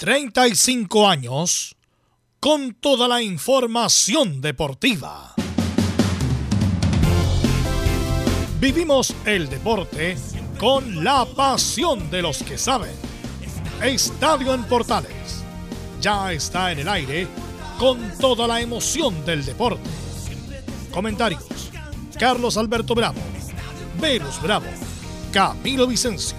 35 años con toda la información deportiva. Vivimos el deporte con la pasión de los que saben. Estadio en Portales ya está en el aire con toda la emoción del deporte. Comentarios: Carlos Alberto Bravo, Verus Bravo, Camilo Vicencio,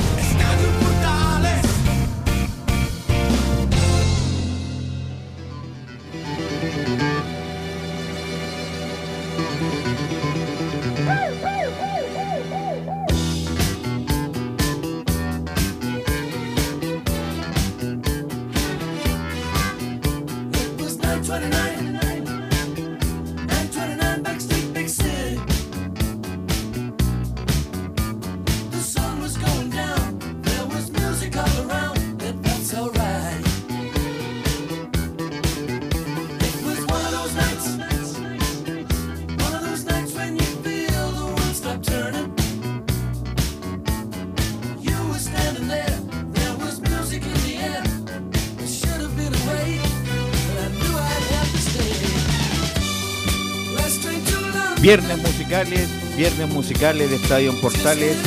Viernes musicales de Estadio Portales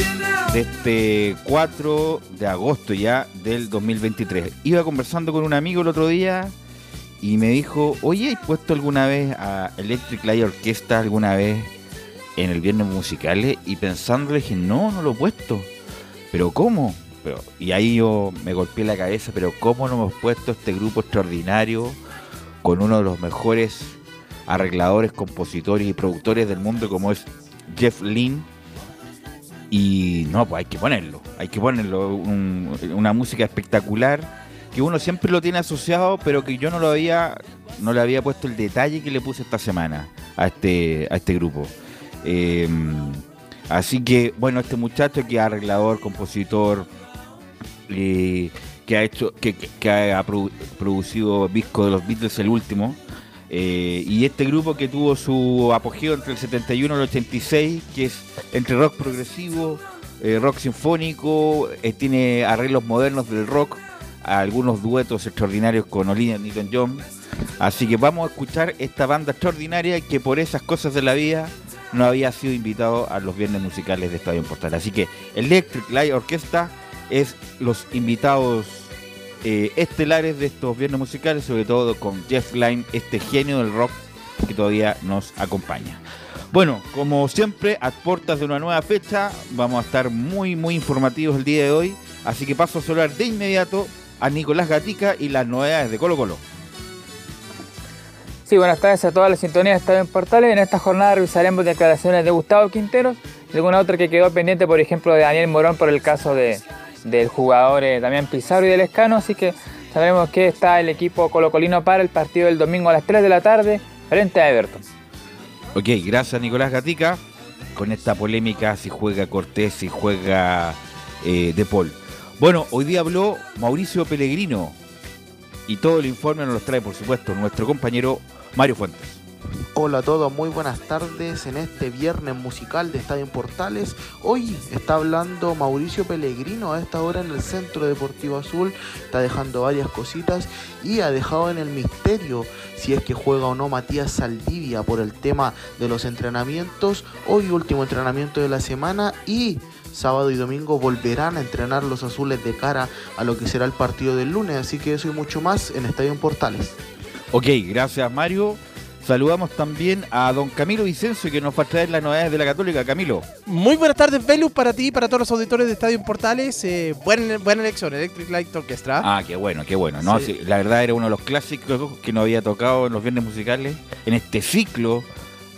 de este 4 de agosto ya del 2023. Iba conversando con un amigo el otro día y me dijo, oye, ¿has puesto alguna vez a Electric Light Orquesta alguna vez en el viernes musicales? Y pensando le dije, no, no lo he puesto. ¿Pero cómo? Pero, y ahí yo me golpeé la cabeza, pero ¿cómo no hemos puesto este grupo extraordinario con uno de los mejores arregladores, compositores y productores del mundo como es Jeff Lynne. Y no, pues hay que ponerlo, hay que ponerlo, una música espectacular que uno siempre lo tiene asociado, pero que yo no lo había, no le había puesto el detalle que le puse esta semana a este, a este grupo. Eh, así que, bueno, este muchacho que es arreglador, compositor, eh, que ha hecho, que ha producido disco de los Beatles el último, eh, y este grupo que tuvo su apogeo entre el 71 y el 86, que es entre rock progresivo, eh, rock sinfónico, eh, tiene arreglos modernos del rock, algunos duetos extraordinarios con Olivia Newton-John. Así que vamos a escuchar esta banda extraordinaria que por esas cosas de la vida no había sido invitado a los viernes musicales de Estadio Portal. Así que Electric Light Orchestra es los invitados eh, estelares de estos viernes musicales, sobre todo con Jeff Lynne, este genio del rock que todavía nos acompaña. Bueno, como siempre, a puertas de una nueva fecha, vamos a estar muy, muy informativos el día de hoy. Así que paso a saludar de inmediato a Nicolás Gatica y las novedades de Colo Colo. Sí, buenas tardes a todas las sintonías de Estadio en Portales. En esta jornada revisaremos declaraciones de Gustavo Quinteros y alguna otra que quedó pendiente, por ejemplo, de Daniel Morón por el caso de, del jugador eh, Damián Pizarro y del Escano, así que sabremos que está el equipo colocolino para el partido del domingo a las 3 de la tarde frente a Everton. Ok, gracias Nicolás Gatica con esta polémica si juega Cortés, si juega eh, De Paul. Bueno, hoy día habló Mauricio Pellegrino y todo el informe nos lo trae, por supuesto, nuestro compañero Mario Fuentes. Hola a todos, muy buenas tardes en este viernes musical de Estadio Portales. Hoy está hablando Mauricio Pellegrino a esta hora en el Centro Deportivo Azul. Está dejando varias cositas y ha dejado en el misterio si es que juega o no Matías Saldivia por el tema de los entrenamientos. Hoy último entrenamiento de la semana y sábado y domingo volverán a entrenar los azules de cara a lo que será el partido del lunes. Así que eso y mucho más en Estadio Portales. Ok, gracias Mario. Saludamos también a don Camilo Vicencio que nos va a traer las novedades de la Católica. Camilo. Muy buenas tardes, Velus, para ti y para todos los auditores de Estadio Portales. Eh, buena, buena elección, Electric Light Orchestra. Ah, qué bueno, qué bueno. No, Sí. sí, la verdad era uno de los clásicos que no había tocado en los viernes musicales, en este ciclo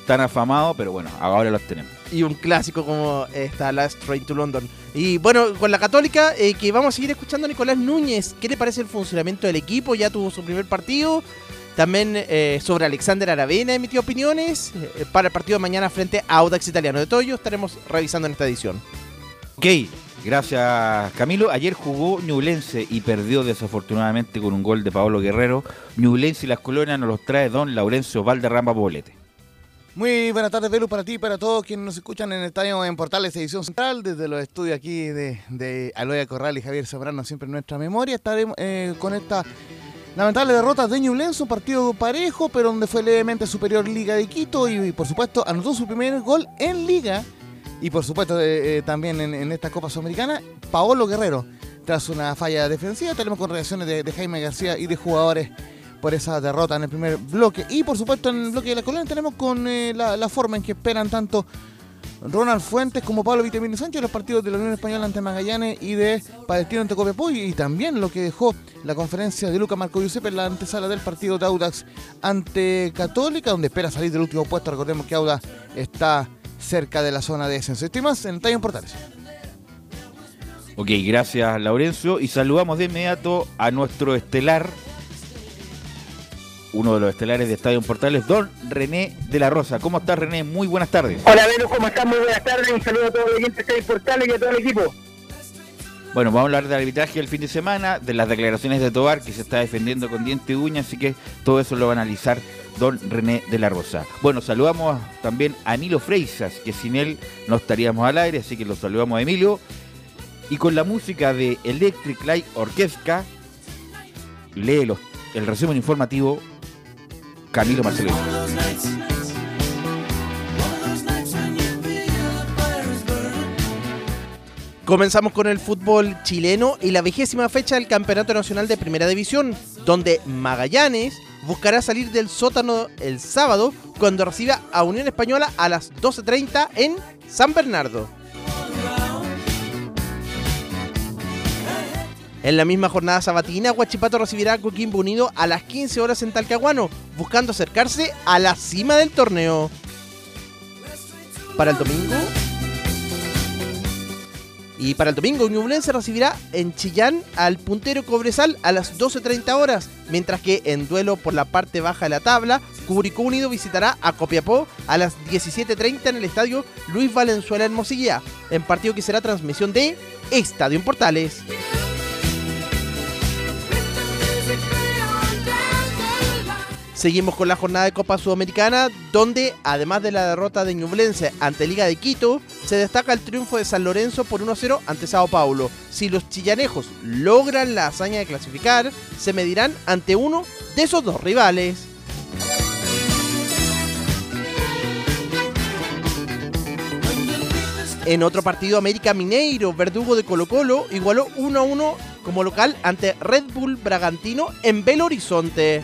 tan afamado, pero bueno, ahora los tenemos. Y un clásico como esta Last Train to London. Y bueno, con la Católica, eh, que vamos a seguir escuchando a Nicolás Núñez. ¿Qué le parece el funcionamiento del equipo? Ya tuvo su primer partido. También eh, sobre Alexander Aravena emitió opiniones eh, para el partido de mañana frente a Audax Italiano. De todo ello estaremos revisando en esta edición. Ok, gracias Camilo. Ayer jugó Ñublense y perdió desafortunadamente con un gol de Paolo Guerrero. Ñublense y las colonias nos los trae don Laurencio Valderrama Poblete. Muy buenas tardes, Velu, para ti y para todos quienes nos escuchan en el estadio en Portales Edición Central, desde los estudios aquí de, de Aloya Corral y Javier Zambrano, siempre en nuestra memoria. Estaremos eh, con esta lamentable derrota de Ñublense, un partido parejo, pero donde fue levemente superior Liga de Quito y, por supuesto anotó su primer gol en Liga y por supuesto eh, eh, también en, en, esta Copa Sudamericana, Paolo Guerrero. Tras una falla defensiva, tenemos con reacciones de, Jaime García y de jugadores por esa derrota en el primer bloque. Y por supuesto en el bloque de la colonia tenemos con eh, la, forma en que esperan tanto Ronald Fuentes como Pablo Vitamino Sánchez los partidos de la Unión Española ante Magallanes y de Palestino ante Copiapó y, también lo que dejó la conferencia de Luca Marco Giuseppe en la antesala del partido de Audax ante Católica, donde espera salir del último puesto. Recordemos que Audax está cerca de la zona de descenso. Estoy más en Taller Portales. Ok, gracias Laurencio. Y saludamos de inmediato a nuestro estelar uno de los estelares de Estadio Portales, don René de la Rosa. ¿Cómo estás, René? Muy buenas tardes. Hola, Velo, ¿cómo estás? Muy buenas tardes. Un saludo a todos los oyentes de Estadio Portales y a todo el equipo. Bueno, vamos a hablar del arbitraje del fin de semana, de las declaraciones de Tobar, que se está defendiendo con diente y uña, así que todo eso lo va a analizar don René de la Rosa. Bueno, saludamos también a Emilio Freisas, que sin él no estaríamos al aire, así que lo saludamos a Emilio. Y con la música de Electric Light Orchestra, lee los, el resumen informativo Camilo Marcelino. Comenzamos con el fútbol chileno y la vigésima fecha del Campeonato Nacional de Primera División, donde Magallanes buscará salir del sótano el sábado cuando reciba a Unión Española a las 12.30 en San Bernardo. En la misma jornada sabatina, Huachipato recibirá a Coquimbo Unido a las 15 horas en Talcahuano, buscando acercarse a la cima del torneo. Para el domingo. Y para el domingo, Ñublense recibirá en Chillán al puntero Cobresal a las 12.30 horas, mientras que en duelo por la parte baja de la tabla, Curicó Unido visitará a Copiapó a las 17.30 en el estadio Luis Valenzuela en Mosilla, en partido que será transmisión de Estadio en Portales. Seguimos con la jornada de Copa Sudamericana, donde además de la derrota de Ñublense ante Liga de Quito, se destaca el triunfo de San Lorenzo por 1-0 ante Sao Paulo. Si los chillanejos logran la hazaña de clasificar, se medirán ante uno de esos dos rivales. En otro partido, América Mineiro, verdugo de Colo Colo, igualó 1-1 como local ante Red Bull Bragantino en Belo Horizonte.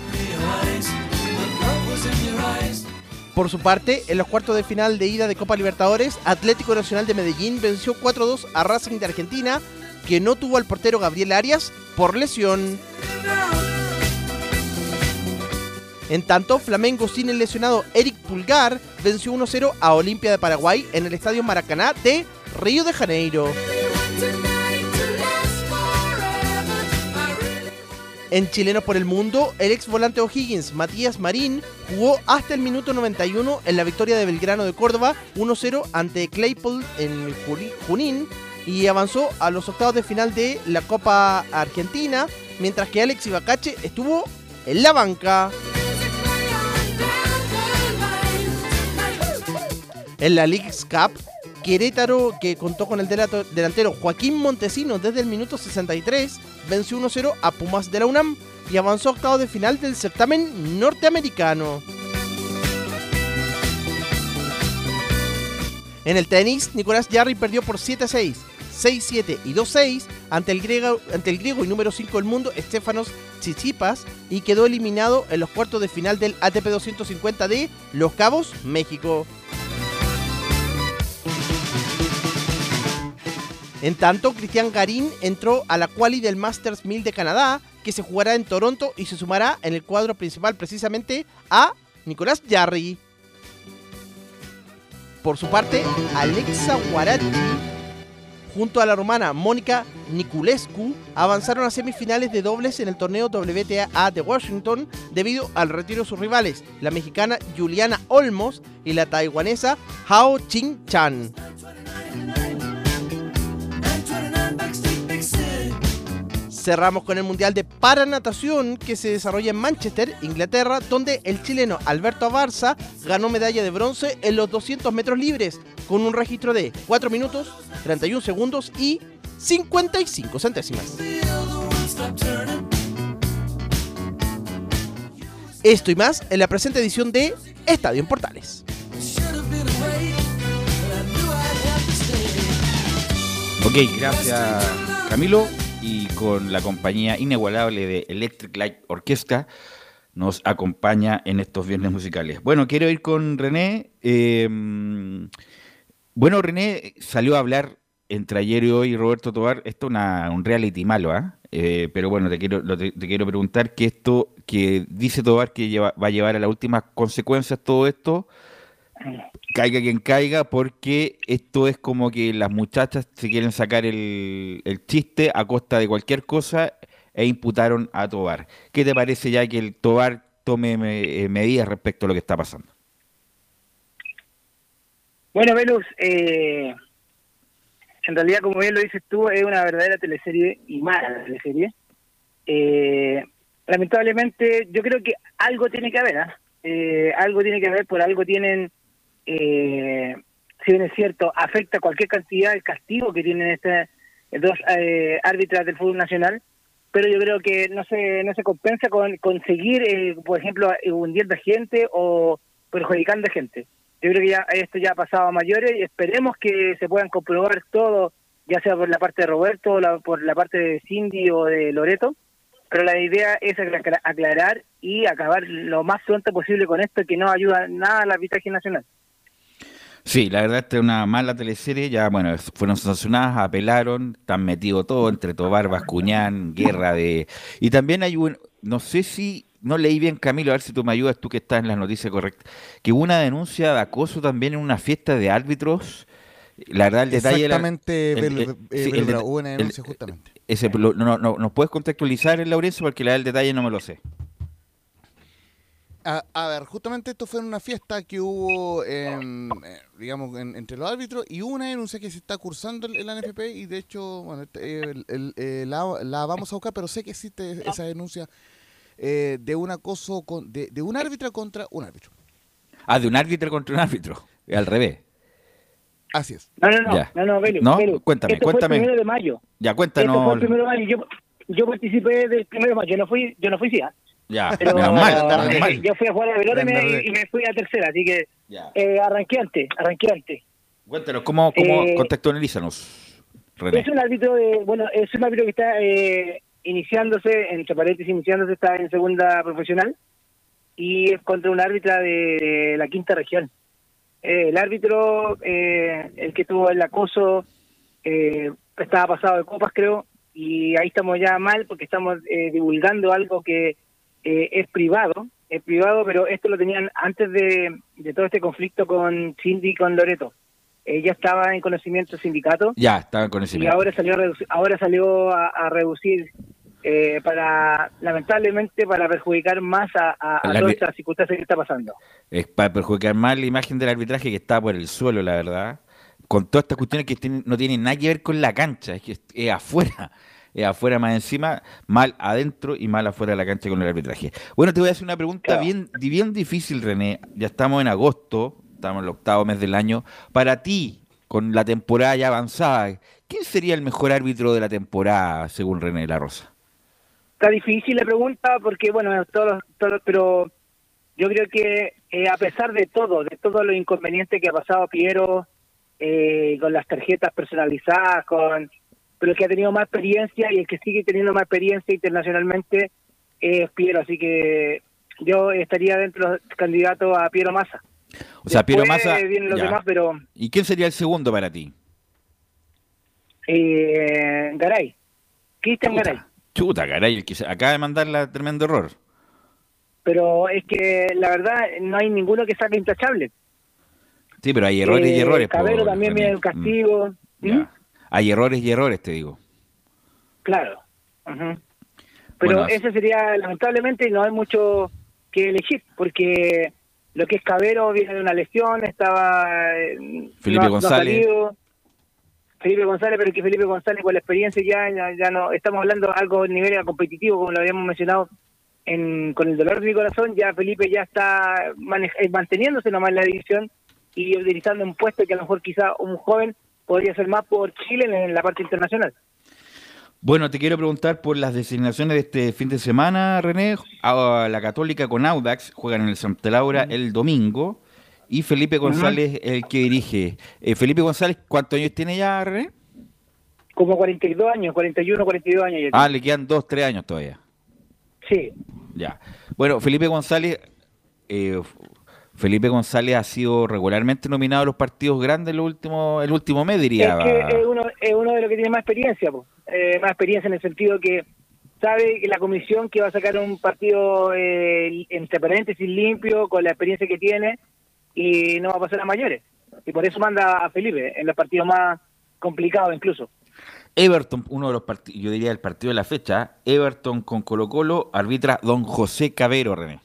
Por su parte, en los cuartos de final de ida de Copa Libertadores, Atlético Nacional de Medellín venció 4-2 a Racing de Argentina, que no tuvo al portero Gabriel Arias por lesión. En tanto, Flamengo sin el lesionado Eric Pulgar venció 1-0 a Olimpia de Paraguay en el Estadio Maracaná de Río de Janeiro. En Chilenos por el Mundo, el ex volante O'Higgins, Matías Marín, jugó hasta el minuto 91 en la victoria de Belgrano de Córdoba 1-0 ante Claypool en Junín y avanzó a los octavos de final de la Copa Argentina, mientras que Alex Ibacache estuvo en la banca. En la League's Cup, Querétaro, que contó con el delantero Joaquín Montesinos desde el minuto 63, venció 1-0 a Pumas de la UNAM y avanzó a octavos de final del certamen norteamericano. En el tenis, Nicolás Jarry perdió por 7-6 6-7 y 2-6 ante el, griego, ante el griego y número 5 del mundo, Estefanos Chichipas, y quedó eliminado en los cuartos de final del ATP 250 de Los Cabos, México. En tanto, Cristian Garín entró a la quali del Masters 1000 de Canadá, que se jugará en Toronto y se sumará en el cuadro principal precisamente a Nicolás Jarry. Por su parte, Alexa Guarachi junto a la rumana Mónica Niculescu avanzaron a semifinales de dobles en el torneo WTA de Washington debido al retiro de sus rivales, la mexicana Juliana Olmos y la taiwanesa Hao Ching Chan. Cerramos con el Mundial de Paranatación que se desarrolla en Manchester, Inglaterra, donde el chileno Alberto Abarza ganó medalla de bronce en los 200 metros libres con un registro de 4 minutos, 31 segundos y 55 centésimas. Esto y más en la presente edición de Estadio en Portales. Ok, gracias Camilo y con la compañía inigualable de Electric Light Orchestra nos acompaña en estos viernes musicales. Bueno, quiero ir con René. Eh, bueno, René salió a hablar entre ayer y hoy Roberto Tobar, esto es un reality malo, ¿ah? ¿eh? pero bueno, te quiero, te, quiero preguntar que esto que dice Tobar que va a llevar a las últimas consecuencias todo esto, caiga quien caiga, porque esto es como que las muchachas se quieren sacar el, chiste a costa de cualquier cosa e imputaron a Tobar. ¿Qué te parece ya que el Tobar tome eh, medidas respecto a lo que está pasando? Bueno, Velus, eh, en realidad, como bien lo dices tú, es una verdadera teleserie y mala teleserie. Eh, lamentablemente, yo creo que algo tiene que haber, ¿ah? eh, algo tiene que haber, por algo tienen eh, si bien es cierto, afecta cualquier cantidad el castigo que tienen estas dos eh, árbitras del fútbol nacional, pero yo creo que no se no se compensa con conseguir, eh, por ejemplo, hundiendo gente o perjudicando gente. Yo creo que ya esto ya ha pasado a mayores y esperemos que se puedan comprobar todo, ya sea por la parte de Roberto, o por la parte de Cindy o de Loreto, pero la idea es aclarar y acabar lo más pronto posible con esto que no ayuda nada al arbitraje nacional. Sí, la verdad esta es una mala teleserie, ya bueno, fueron sancionadas, apelaron, están metidos todo entre Tobar, Bascuñán, guerra de... Y también hay un, no sé si, no leí bien Camilo, a ver si tú me ayudas, tú que estás en las noticias correctas, que hubo una denuncia de acoso también en una fiesta de árbitros. La verdad, el detalle Exactamente, hubo una denuncia justamente. Ese, no, no, ¿Nos puedes contextualizar, Laurencio? Porque la verdad el detalle no me lo sé. A, ver, justamente esto fue en una fiesta que hubo, en, eh, digamos, entre los árbitros y una denuncia que se está cursando en la NFP y de hecho, bueno, este, eh, la, vamos a buscar, pero sé que existe esa denuncia eh, de un acoso con, de, un árbitro contra un árbitro. Ah, de un árbitro contra un árbitro, al revés. Así es. No, no, no, no, no, Belu, ¿No? Cuéntame, Esto cuéntame. Fue el primero de mayo. Ya, cuéntanos. Esto fue el primero de mayo. Yo, yo participé del primero de mayo, yo no fui, yo no fui, sí, ¿ah? Ya, pero, menos mal, Yo fui a jugar a pelota y me, y me fui a tercera, así que eh, arranqué antes, arranqué antes. Cuéntanos, ¿cómo, cómo eh, contextualízanos, René? Es un árbitro, de, bueno, es un árbitro que está eh, iniciándose, entre paréntesis, iniciándose, está en segunda profesional y es contra un árbitra de, la quinta región. Eh, el árbitro, eh, el que tuvo el acoso, eh, estaba pasado de copas, creo, y ahí estamos ya mal porque estamos eh, divulgando algo que eh, es privado, es privado, pero esto lo tenían antes de, todo este conflicto con Cindy y con Loreto. Ella estaba en conocimiento del sindicato. Ya, estaba en conocimiento. Y ahora salió a reducir, ahora salió a, reducir eh, para, lamentablemente, para perjudicar más a, a, todas estas circunstancias que está pasando. Es para perjudicar más la imagen del arbitraje que está por el suelo, la verdad. Con todas estas cuestiones que no tienen nada que ver con la cancha, es que es afuera afuera más encima, mal adentro y mal afuera de la cancha con el arbitraje. Bueno, te voy a hacer una pregunta bien, bien difícil, René. Ya estamos en agosto, estamos en el octavo mes del año. Para ti, con la temporada ya avanzada, ¿quién sería el mejor árbitro de la temporada, según René La Rosa? Está difícil la pregunta porque, bueno, todos, todos pero yo creo que eh, a pesar de todo, de todo lo inconveniente que ha pasado Piero, eh, con las tarjetas personalizadas, con pero el que ha tenido más experiencia y el que sigue teniendo más experiencia internacionalmente es Piero, así que yo estaría dentro de los candidatos a Piero Massa. O sea, Piero Massa. los demás, pero ¿Y quién sería el segundo para ti? eh, Garay, Cristian Garay. Chuta, caray, el que se- acaba de mandar la tremendo error. Pero es que la verdad no hay ninguno que salga intachable. Sí, pero hay errores y Eh, errores. po, Cabero también René. viene el castigo. Mm. ¿Mm? Hay errores y errores, te digo. Claro. Ujú. Pero Bueno, ese sería, lamentablemente, no hay mucho que elegir, porque lo que es Cabero viene de una lesión, estaba... eh, Felipe no- González. Felipe González, pero que Felipe González con la experiencia ya, ya, ya no... Estamos hablando de algo a nivel competitivo, como lo habíamos mencionado en, con el dolor de mi corazón, ya Felipe ya está manej- eh, manteniéndose nomás en la división y utilizando un puesto que a lo mejor quizá un joven podría ser más por Chile en, la parte internacional. Bueno, te quiero preguntar por las designaciones de este fin de semana, René. A la Católica con Audax juegan en el Santa Laura el domingo. Y Felipe González, el que dirige. Eh, Felipe González, ¿cuántos años tiene ya, René? Como 42 años, 41, 42 años. ya Ah, le quedan dos, tres años todavía. Sí, Ya. Bueno, Felipe González, eh, Felipe González ha sido regularmente nominado a los partidos grandes el último, el último mes, diría. es que es uno, es uno de los que tiene más experiencia. Eh, más experiencia en el sentido que sabe que la comisión que va a sacar un partido eh, entre paréntesis limpio con la experiencia que tiene y no va a pasar a mayores. Y por eso manda a Felipe en los partidos más complicados incluso. Everton, uno de los partidos, yo diría el partido de la fecha, Everton con Colo Colo, arbitra don José Cabero, René.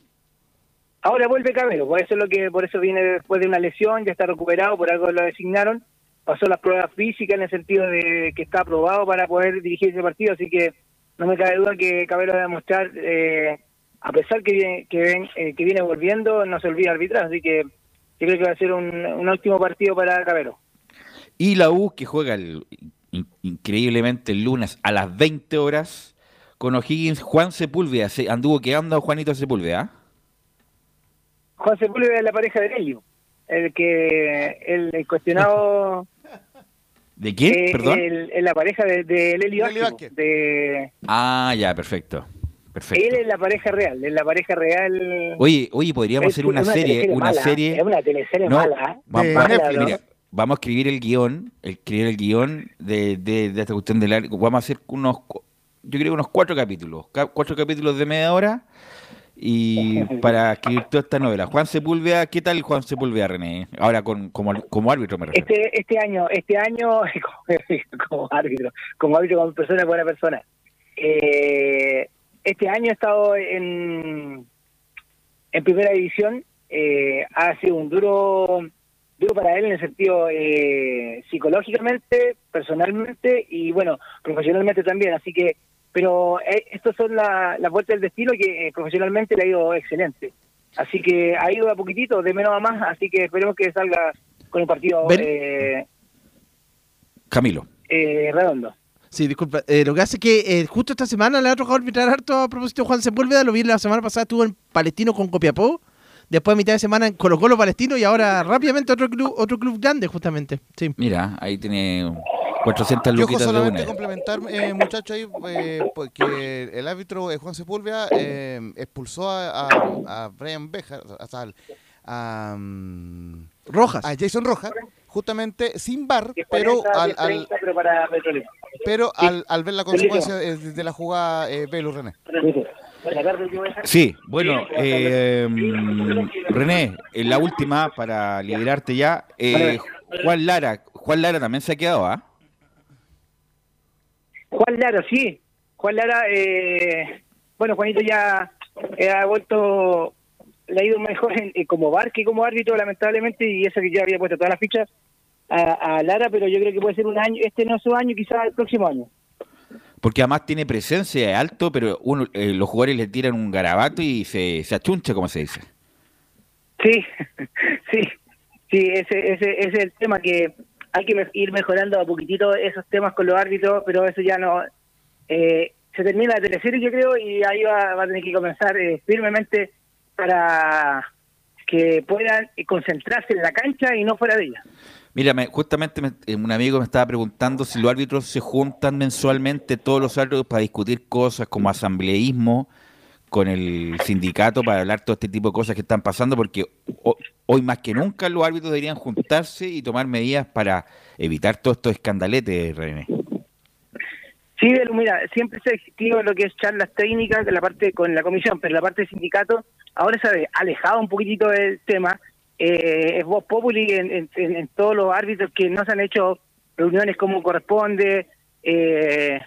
Ahora vuelve Cabero, por eso es lo que por eso viene después de una lesión, ya está recuperado, por algo lo designaron, pasó las pruebas físicas en el sentido de que está aprobado para poder dirigir ese partido, así que no me cabe duda que Cabero va a demostrar, eh, a pesar que viene, que, ven- eh, que viene volviendo, no se olvida arbitrar, así que yo creo que va a ser un, un último partido para Cabero. Y la U, que juega el- in- increíblemente el lunes a las 20 horas con O'Higgins, Juan Sepúlveda. Se anduvo quedando Juanito Sepúlveda. Juan Sepúlveda es la pareja de Elio, el que el, el cuestionado ¿De quién? eh, Perdón. el- el- la pareja de, de Lelio Lelio de Ah, ya, perfecto. Perfecto. Él es la pareja real, es la pareja real. Oye, oye, podríamos Es hacer una una serie, una mala, serie. Es una teleserie No, mala. ¿eh? va- De va- Netflix. mira, vamos a escribir el guion, escribir el guion de, de, de esta cuestión del. Vamos a hacer unos, yo creo unos cuatro capítulos, ca- cuatro capítulos de media hora y para escribir toda esta novela. Juan Sepúlveda, ¿qué tal Juan Sepúlveda, René? Ahora con, como, como árbitro me refiero. Este este año, este año como árbitro, como árbitro, como persona, buena persona. Eh, este año he estado en en primera división. eh, ha sido un duro duro para él en el sentido eh, psicológicamente, personalmente y bueno, profesionalmente también. Así que, pero eh, estos son la- las vueltas del destino que eh, profesionalmente le ha ido excelente. Así que ha ido a poquitito, de menos a más, así que esperemos que salga con un partido eh, Camilo. eh, redondo. Sí, disculpa. Eh, lo que hace es que eh, justo esta semana le ha tocado arbitrar harto a propósito de Juan Sepúlveda. Lo vi la semana pasada, estuvo en Palestino con Copiapó. Después, a mitad de semana, en Colo Colo Palestino. Y ahora rápidamente otro club otro club grande, justamente. Sí. Mira, ahí tiene 400 Yo ojo, luquitas de una. complementar, eh, muchacho, ahí, eh, porque el árbitro eh, Juan Sepúlveda eh, expulsó a, a, a Brian Beja, o sea, al- a, Rojas. a Jason Rojas, justamente sin bar, 10, pero 40, al, 10, al, 30, pero al, al ver la consecuencia eh, de la jugada, eh, Velo René. Sí, bueno, eh, René, en la última, para liberarte ya, eh, Juan Lara, Juan Lara también se ha quedado, ¿ah? Juan Lara, sí. Juan Lara, eh, bueno, Juanito ya eh, ha vuelto, le ha ido mejor en- eh, como bar que como árbitro, lamentablemente, y eso que ya había puesto todas las fichas a, a Lara, pero yo creo que puede ser un año, este no es su año, quizás el próximo año. Porque además tiene presencia, es alto, pero uno, eh, los jugadores le tiran un garabato y se, se achuncha, como se dice. Sí, sí, sí, ese, ese, ese es el tema que hay que ir mejorando a poquitito esos temas con los árbitros, pero eso ya no... eh, se termina la teleserie, yo creo, y ahí va, va a tener que comenzar eh, firmemente para que puedan eh, concentrarse en la cancha y no fuera de ella. Mira, me- justamente me- eh, un amigo me estaba preguntando si los árbitros se juntan mensualmente, todos los árbitros, para discutir cosas como asambleísmo con el sindicato, para hablar todo este tipo de cosas que están pasando, porque ho- hoy más que nunca los árbitros deberían juntarse y tomar medidas para evitar todos estos escandaletes, René. Sí, Belu, mira, siempre se ha existido lo que es charlas técnicas de la parte con la comisión, pero la parte del sindicato ahora se ha alejado un poquitito del tema. Eh, es voz populi en todos los árbitros que no se han hecho reuniones como corresponde. Eh,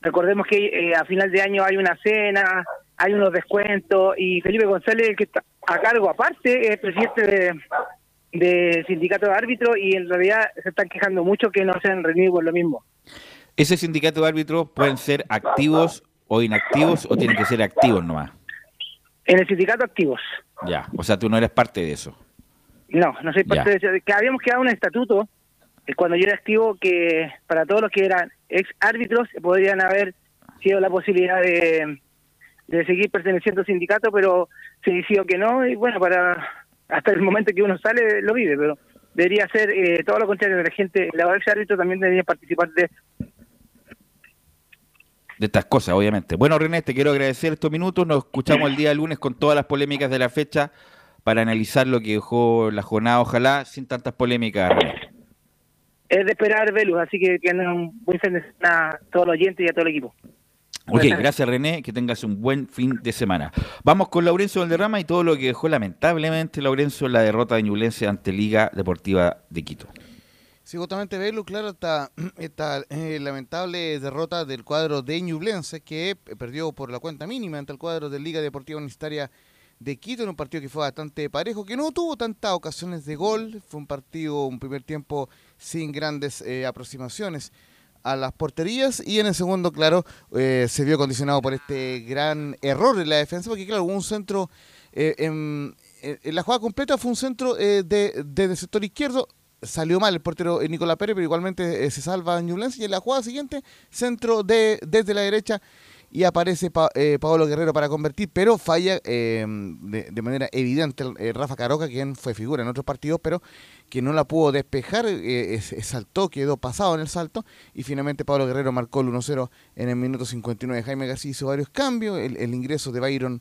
recordemos que eh, a final de año hay una cena, hay unos descuentos y Felipe González, el que está a cargo aparte, es presidente de, de sindicato de árbitros y en realidad se están quejando mucho que no se han reunido por lo mismo. ¿Ese sindicato de árbitros pueden ser activos o inactivos o tienen que ser activos nomás? En el sindicato activos. Ya, o sea, tú no eres parte de eso. No, no soy parte Ya. de eso. Que habíamos quedado un estatuto cuando yo era activo que para todos los que eran ex árbitros podrían haber sido la posibilidad de, de seguir perteneciendo al sindicato, pero se decidió que no y bueno, para hasta el momento que uno sale lo vive, pero debería ser eh, todo lo contrario, la gente, los ex árbitros también deberían participar de de estas cosas, obviamente. Bueno, René, te quiero agradecer estos minutos. Nos escuchamos el día lunes con todas las polémicas de la fecha para analizar lo que dejó la jornada, ojalá sin tantas polémicas. René. es de esperar Velus, así que tengan un buen fin de semana a todos los oyentes y a todo el equipo. Ok, gracias René, que tengas un buen fin de semana. Vamos con Laurencio Valderrama y todo lo que dejó lamentablemente Laurencio en la derrota de Ñublense ante Liga Deportiva de Quito. Sí, justamente Belu, claro, esta, esta eh, lamentable derrota del cuadro de Ñublense que perdió por la cuenta mínima ante el cuadro de Liga Deportiva Universitaria de Quito en un partido que fue bastante parejo, que no tuvo tantas ocasiones de gol, fue un partido, un primer tiempo sin grandes eh, aproximaciones a las porterías y en el segundo, claro, eh, se vio condicionado por este gran error de la defensa, porque claro, hubo un centro, eh, en, en la jugada completa fue un centro eh, de, desde el sector izquierdo, salió mal el portero eh, Nicolás Pérez, pero igualmente eh, se salva Ñublense y en la jugada siguiente, centro de desde la derecha y aparece pa, Paolo Guerrero para convertir, pero falla de, manera evidente Rafa Caroca, quien fue figura en otros partidos, pero que no la pudo despejar, eh, saltó, quedó pasado en el salto, y finalmente Pablo Guerrero marcó el 1-0 en el minuto 59. Jaime García hizo varios cambios, el, ingreso de Byron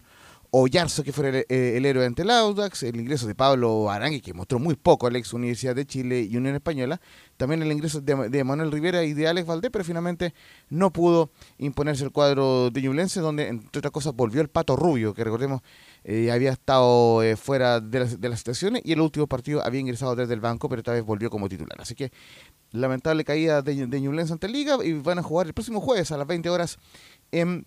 Ollarzo, que fue el, el, héroe ante el Audax, el ingreso de Pablo Arangui, que mostró muy poco a la ex Universidad de Chile y Unión Española, también el ingreso de, de, Manuel Rivera y de Alex Valdés, pero finalmente no pudo imponerse el cuadro de Ñublense, donde entre otras cosas volvió el Pato Rubio, que recordemos eh, había estado eh, fuera de las, de las situaciones y el último partido había ingresado desde el banco, pero esta vez volvió como titular. Así que lamentable caída de, de Ñublense ante Liga y van a jugar el próximo jueves a las 20 horas en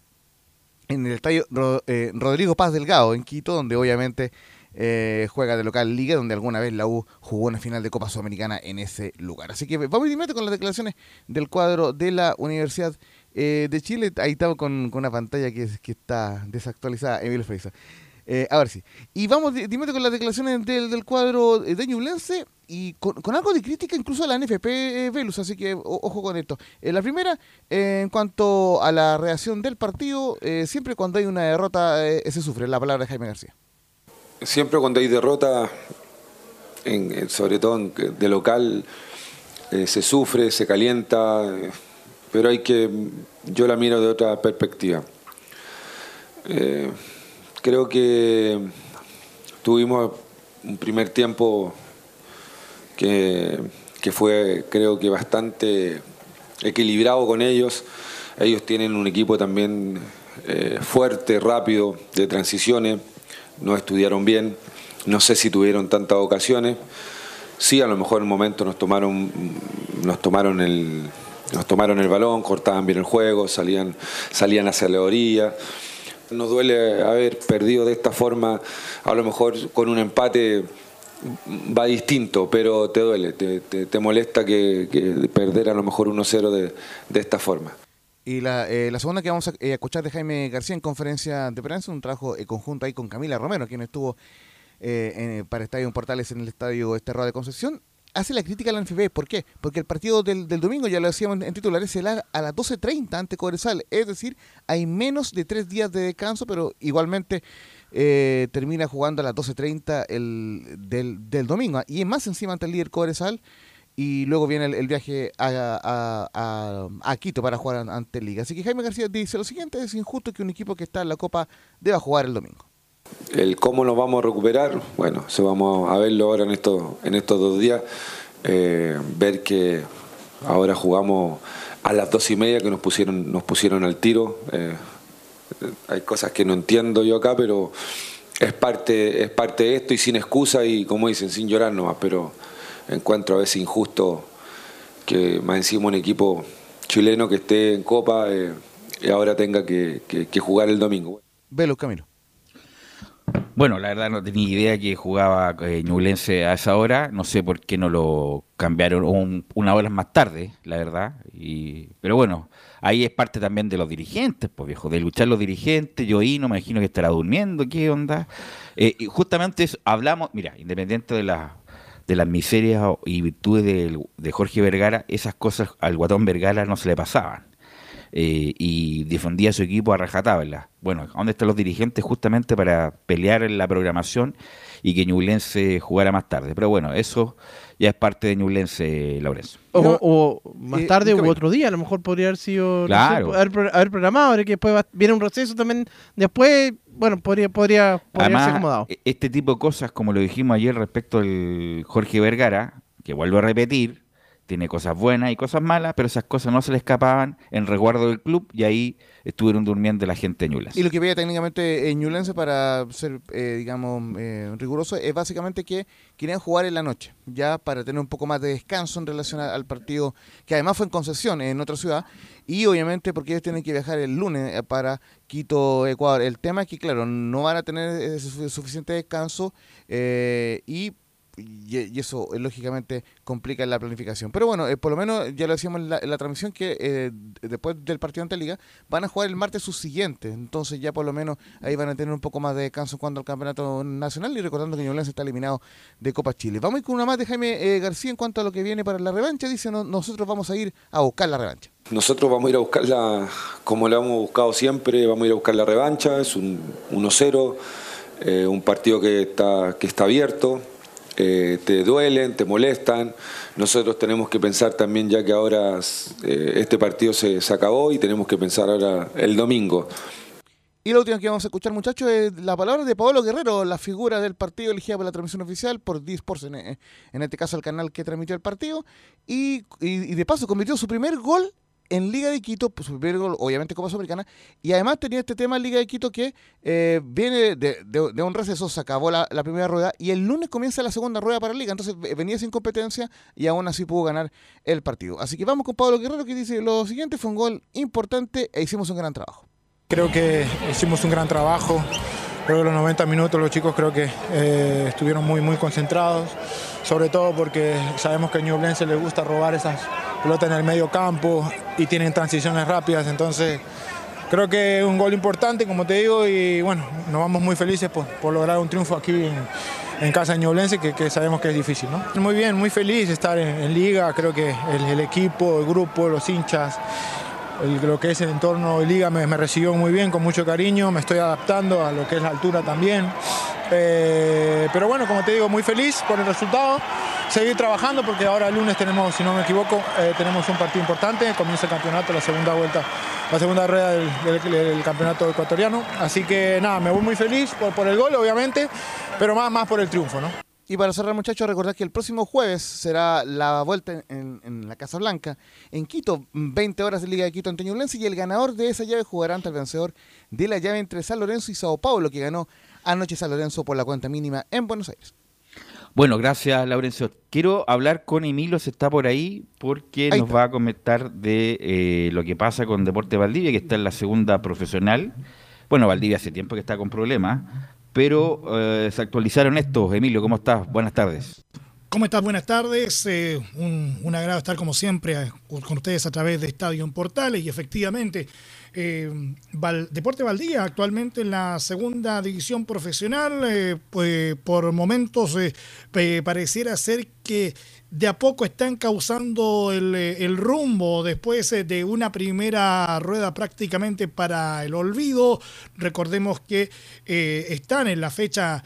en el estadio eh, Rodrigo Paz Delgado en Quito, donde obviamente eh, juega de local Liga, donde alguna vez la U jugó una final de Copa Sudamericana en ese lugar. Así que vamos inmediato con las declaraciones del cuadro de la Universidad eh, de Chile. Ahí estamos con, con una pantalla que, que, está desactualizada, Emilio Freisa. Eh, a ver si. Sí. Y vamos de, con las declaraciones del, del cuadro de Ñublense y con, algo de crítica incluso a la NFP eh, Velus, así que ojo con esto. Eh, la primera, eh, en cuanto a la reacción del partido, eh, siempre cuando hay una derrota eh, se sufre. La palabra de Jaime García. Siempre cuando hay derrota, en, sobre todo de local, eh, se sufre, se calienta, pero hay que, yo la miro de otra perspectiva. Creo que tuvimos un primer tiempo que, que, fue creo que bastante equilibrado con ellos. Ellos tienen un equipo también eh, fuerte, rápido, de transiciones, no estudiaron bien, no sé si tuvieron tantas ocasiones. Sí, a lo mejor en un momento nos tomaron, nos tomaron el, nos tomaron el balón, cortaban bien el juego, salían, salían hacia la orilla. Nos duele haber perdido de esta forma, a lo mejor con un empate va distinto, pero te duele, te, molesta que, perder a lo mejor 1-0 de, esta forma. Y la, eh, segunda que vamos a eh, escuchar de Jaime García en conferencia de prensa, un trabajo eh, conjunto ahí con Camila Romero, quien estuvo en, para Estadio Portales en el Estadio Esterroa de Concepción, hace la crítica a la NFB. ¿Por qué? Porque el partido del, del domingo, ya lo decíamos en titulares, será a las 12.30 ante Cobresal. Es decir, hay menos de tres días de descanso, pero igualmente eh, termina jugando a las 12.30 el, del, del domingo. Y es más encima ante el líder Cobresal. y luego viene el, viaje a, Quito para jugar ante Liga. Así que Jaime García dice lo siguiente, es injusto que un equipo que está en la Copa deba jugar el domingo. El cómo nos vamos a recuperar, bueno, se vamos a verlo ahora en estos, en estos dos días, eh, ver que ahora jugamos a las dos y media que nos pusieron, nos pusieron al tiro. Eh, hay cosas que no entiendo yo acá, pero es parte, es parte de esto y sin excusa y como dicen, sin llorar nomás, pero encuentro a veces injusto que más encima un equipo chileno que esté en Copa eh, y ahora tenga que, jugar el domingo. Velo, Camilo. Bueno, la verdad no tenía idea que jugaba eh, Ñublense a esa hora. No sé por qué no lo cambiaron una hora más tarde, la verdad. Y, pero bueno, ahí es parte también de los dirigentes, pues viejo, de luchar los dirigentes. Yo ahí no me imagino que estará durmiendo, ¿qué onda? Eh, y justamente hablamos, mira, independiente de la de las miserias y virtudes de, Jorge Vergara, esas cosas al guatón Vergara no se le pasaban. Eh, y defendía a su equipo a rajatabla. Bueno, ¿dónde están los dirigentes justamente para pelear en la programación y que Ñublense jugara más tarde? Pero bueno, eso ya es parte de Ñublense, Lorenzo. O, más eh, tarde u otro día, a lo mejor podría haber sido claro. haber, programado, que después viene un proceso también, después, bueno, podría, podría, podría ser acomodado. E, este tipo de cosas, como lo dijimos ayer respecto al Jorge Vergara, que vuelvo a repetir, tiene cosas buenas y cosas malas, pero esas cosas no se le escapaban en resguardo del club y ahí estuvieron durmiendo la gente de Y lo que veía técnicamente en Ñulense, para ser, eh, digamos, eh, riguroso, es básicamente que querían jugar en la noche, ya para tener un poco más de descanso en relación al partido, que además fue en concesión en otra ciudad, y obviamente porque ellos tienen que viajar el lunes eh, para Quito, Ecuador. El tema es que, claro, no van a tener suficiente descanso y y, eso eh, lógicamente complica la planificación. Pero bueno, eh, por lo menos ya lo decíamos en la, transmisión que eh, después del partido ante Liga van a jugar el martes su siguiente. Entonces ya por lo menos ahí van a tener un poco más de descanso cuando el campeonato nacional y recordando que Ñublense está eliminado de Copa Chile. Vamos a ir con una más de Jaime García en cuanto a lo que viene para la revancha. Dice, nosotros vamos a ir a buscar la revancha. Nosotros vamos a ir a buscarla como la hemos buscado siempre, vamos a ir a buscar la revancha, es un 1-0, un partido que está, que está abierto, eh, te duelen, te molestan. Nosotros tenemos que pensar también ya que ahora eh, este partido se, acabó y tenemos que pensar ahora el domingo. Y lo último que vamos a escuchar, muchachos, es la palabra de Pablo Guerrero, la figura del partido elegida por la transmisión oficial por Disports, en, en este caso el canal que transmitió el partido. y de paso convirtió su primer gol en Liga de Quito, pues, obviamente Copa Sudamericana, y además tenía este tema en Liga de Quito que eh, viene de, un receso, se acabó la, primera rueda, y el lunes comienza la segunda rueda para Liga, entonces venía sin competencia y aún así pudo ganar el partido. Así que vamos con Pablo Guerrero que dice lo siguiente, fue un gol importante e hicimos un gran trabajo. Creo que hicimos un gran trabajo. Luego los 90 minutos los chicos creo que eh, estuvieron muy, muy concentrados, sobre todo porque sabemos que a Ñublense les gusta robar esas pelotas en el medio campo y tienen transiciones rápidas, entonces creo que es un gol importante, como te digo, y bueno, nos vamos muy felices por, lograr un triunfo aquí en, casa de Ñublense, que, sabemos que es difícil. ¿no? Muy bien, muy feliz estar en, liga, creo que el equipo, el grupo, los hinchas, lo que es el entorno de liga me, recibió muy bien, con mucho cariño, me estoy adaptando a lo que es la altura también. Eh, pero bueno, como te digo, muy feliz por el resultado. Seguir trabajando porque ahora el lunes tenemos, si no me equivoco, eh, tenemos un partido importante, comienza el campeonato, la segunda vuelta, la segunda rueda del, campeonato ecuatoriano. Así que nada, me voy muy feliz por, por el gol, obviamente, pero más, más por el triunfo, ¿no? Y para cerrar, muchachos, recordad que el próximo jueves será la vuelta en, la Casa Blanca, en Quito, 20 horas de Liga de Quito ante Ñublense, y el ganador de esa llave jugará ante el vencedor de la llave entre San Lorenzo y Sao Paulo, que ganó anoche San Lorenzo por la cuenta mínima en Buenos Aires. Bueno, gracias, Laurencio. Quiero hablar con Emilio, se está por ahí, porque nos va a comentar de eh, lo que pasa con Deporte Valdivia, que está en la segunda profesional. Bueno, Valdivia hace tiempo que está con problemas, pero eh, se actualizaron estos. Emilio, ¿cómo estás? Buenas tardes. ¿Cómo estás? Buenas tardes. Eh, un, agrado estar como siempre eh, con ustedes a través de Estadio en Portales y efectivamente Deporte Valdía actualmente en la segunda división profesional, pues por momentos pareciera ser que de a poco están causando eh, el, rumbo después eh, de una primera rueda prácticamente para el olvido. Recordemos que eh, están en la fecha,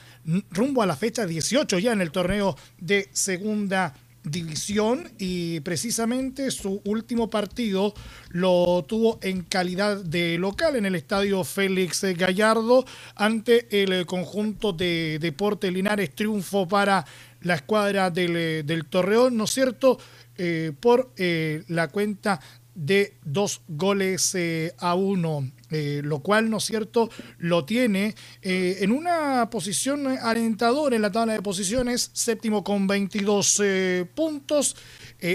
rumbo a la fecha 18 ya en el torneo de segunda división y precisamente su último partido lo tuvo en calidad de local en el estadio Félix Gallardo ante el conjunto de Deporte Linares. Triunfo para la escuadra del, Torreón, ¿no es cierto? Eh, por eh, la cuenta de dos goles eh, a uno, eh, lo cual, ¿no es cierto?, lo tiene eh, en una posición alentadora en la tabla de posiciones, séptimo con 22 puntos,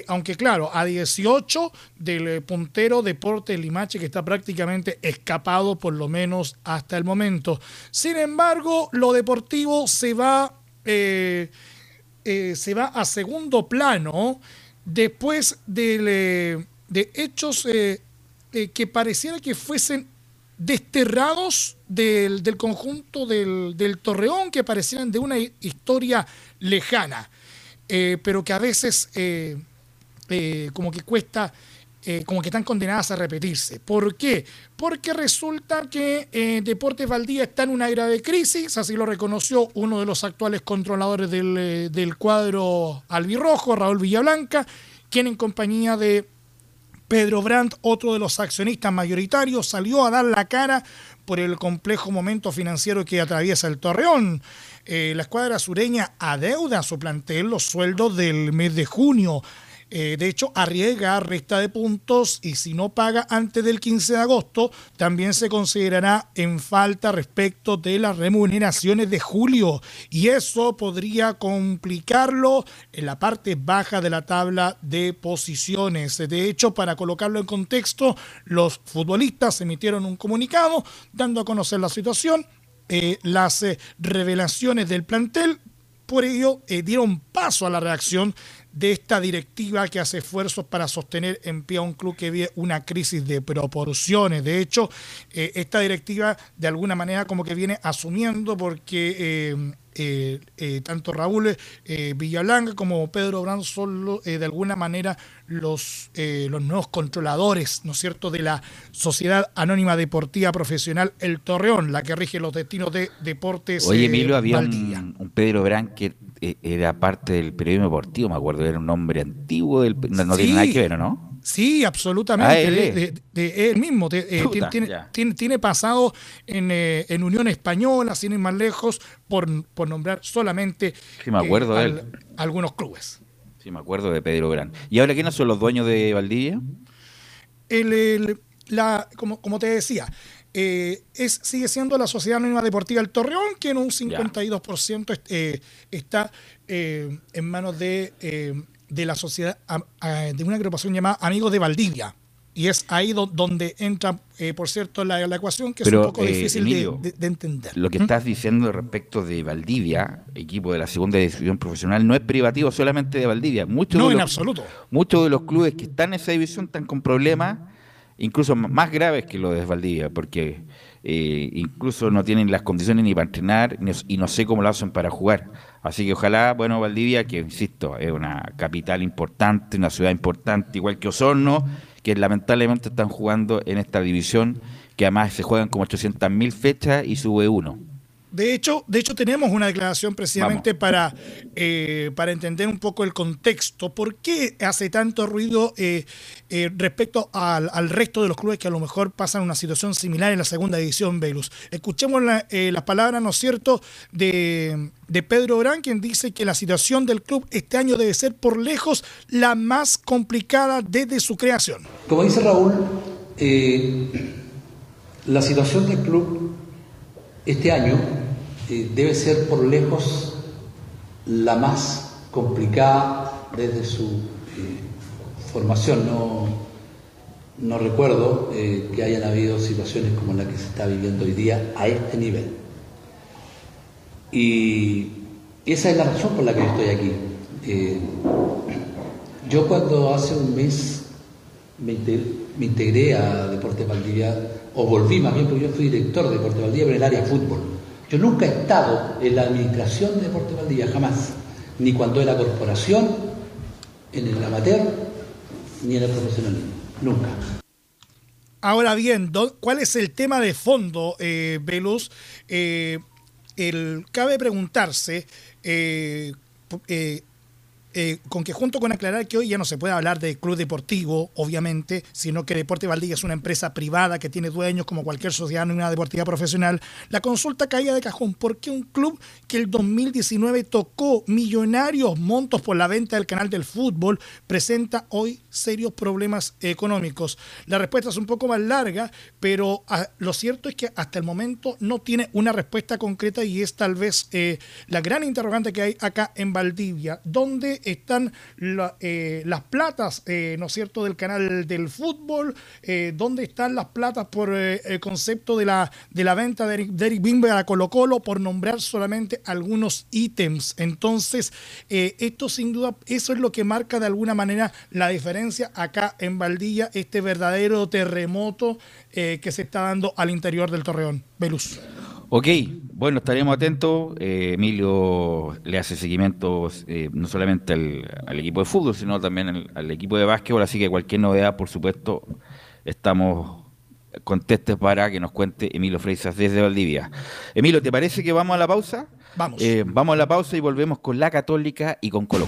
aunque claro, a 18 del puntero Deporte Limache, que está prácticamente escapado, por lo menos hasta el momento. Sin embargo, lo deportivo se va, se va a segundo plano después del de hechos eh, eh, que pareciera que fuesen desterrados del, conjunto del, Torreón, que parecieran de una historia lejana, eh, pero que a veces como que cuesta, como que están condenadas a repetirse. ¿Por qué? Porque resulta que Deportes Valdía está en una grave crisis, así lo reconoció uno de los actuales controladores del, del cuadro albirrojo, Raúl Villablanca, quien en compañía de Pedro Brandt, otro de los accionistas mayoritarios, salió a dar la cara por el complejo momento financiero que atraviesa el Torreón. Eh, la escuadra sureña adeuda a su plantel los sueldos del mes de junio. Eh, de hecho, arriesga resta de puntos y si no paga antes del 15 de agosto, también se considerará en falta respecto de las remuneraciones de julio. Y eso podría complicarlo en la parte baja de la tabla de posiciones. De hecho, para colocarlo en contexto, los futbolistas emitieron un comunicado dando a conocer la situación. Eh, las eh, revelaciones del plantel por ello dieron paso a la reacción de esta directiva que hace esfuerzos para sostener en pie a un club que vive una crisis de proporciones. De hecho, eh, esta directiva de alguna manera como que viene asumiendo porque eh, eh, eh, tanto Raúl eh, Villalanga como Pedro Brand son de alguna manera los, los nuevos controladores, ¿no es cierto?, de la Sociedad Anónima Deportiva Profesional El Torreón, la que rige los destinos de deportes. Oye, Emilio, había un, Pedro Brand que era parte del periodismo deportivo, me acuerdo, era un nombre antiguo, del, no, tiene nada que ver, ¿no? Sí, absolutamente. Ah, de, él mismo. Eh, tiene, tiene, pasado eh, en, Unión Española, sin ir más lejos, por, nombrar solamente sí, me acuerdo eh, algunos clubes. Sí, me acuerdo de Pedro Gran. ¿Y ahora quiénes son los dueños de Valdivia? El, la, como, como te decía, es, sigue siendo la Sociedad Anónima Deportiva El Torreón, que en un 52% está en manos de de la sociedad, de una agrupación llamada Amigos de Valdivia. Y es ahí donde entra, eh, por cierto, la, ecuación que es un poco eh, difícil de, entender. Lo que estás diciendo respecto de Valdivia, equipo de la segunda división profesional, no es privativo solamente de Valdivia. Muchos no, en absoluto. Muchos de los clubes que están en esa división están con problemas, incluso más graves que los de Valdivia, porque eh, incluso no tienen las condiciones ni para entrenar y no sé cómo lo hacen para jugar. Así que ojalá, bueno, Valdivia, que insisto, es una capital importante, una ciudad importante, igual que Osorno, que lamentablemente están jugando en esta división, que además se juegan como 800.000 fechas y sube uno. De hecho, de hecho tenemos una declaración precisamente para, eh, para entender un poco el contexto. ¿Por qué hace tanto ruido eh, eh, respecto al, resto de los clubes que a lo mejor pasan una situación similar en la segunda división Velus? Escuchemos las palabras, ¿no es cierto?, de, de Pedro Orán, quien dice que la situación del club este año debe ser por lejos la más complicada desde su creación. Como dice Raúl, la situación del club este año eh, debe ser por lejos la más complicada desde su eh, formación. No, recuerdo eh, que hayan habido situaciones como la que se está viviendo hoy día a este nivel. Y esa es la razón por la que estoy aquí. yo cuando hace un mes me integré, a Deporte Valdivia, o volví más bien, porque yo fui director de Deporte Valdivia, en el área fútbol. Yo nunca he estado en la administración de Deporte Valdivia, jamás. Ni cuando era corporación, en el amateur, ni en el profesionalismo. Nunca. Ahora bien, ¿cuál es el tema de fondo, eh, Velus? Eh, cabe preguntarse, eh, eh, con que junto con aclarar que hoy ya no se puede hablar de club deportivo, obviamente, sino que Deporte Valdivia es una empresa privada que tiene dueños como cualquier sociedad en una deportiva profesional, la consulta caía de cajón. ¿Por qué un club que el 2019 tocó millonarios montos por la venta del canal del fútbol presenta hoy serios problemas económicos? La respuesta es un poco más larga, pero ah, lo cierto es que hasta el momento no tiene una respuesta concreta y es tal vez eh, la gran interrogante que hay acá en Valdivia. ¿Dónde están eh, las platas, eh, ¿no es cierto?, del canal del fútbol, eh, dónde están las platas por el concepto de la, de la venta de Eric, Bimber a Colo Colo, por nombrar solamente algunos ítems. Entonces, esto sin duda, eso es lo que marca de alguna manera la diferencia acá en Valdivia, este verdadero terremoto que se está dando al interior del Torreón. Veluz. Ok, bueno, estaremos atentos. Eh, Emilio le hace seguimiento eh, no solamente al, equipo de fútbol, sino también al, equipo de básquetbol, así que cualquier novedad, por supuesto, estamos contestes para que nos cuente Emilio Freisas desde Valdivia. Emilio, ¿te parece que vamos a la pausa? Vamos. Eh, vamos a la pausa y volvemos con la Católica y con Colo.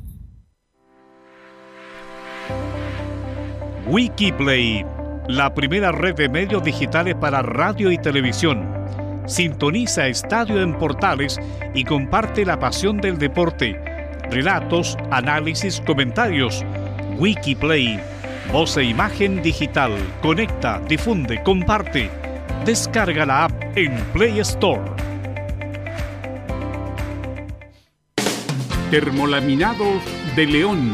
Wikiplay, la primera red de medios digitales para radio y televisión. Sintoniza Estadio en Portales y comparte la pasión del deporte. Relatos, análisis, comentarios. Wikiplay, voz e imagen digital. Conecta, difunde, comparte. Descarga la app en Play Store. Termolaminados de León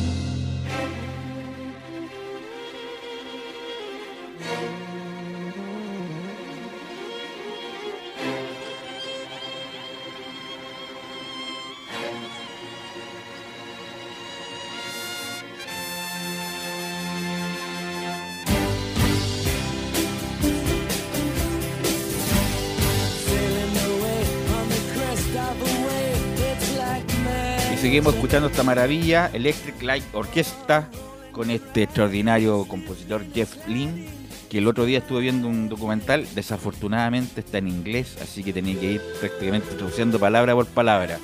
Escuchando esta maravilla, Electric Light Orchestra, con este extraordinario compositor Jeff Lynne, que el otro día estuve viendo un documental, desafortunadamente está en inglés, así que tenía que ir prácticamente traduciendo palabra por palabra.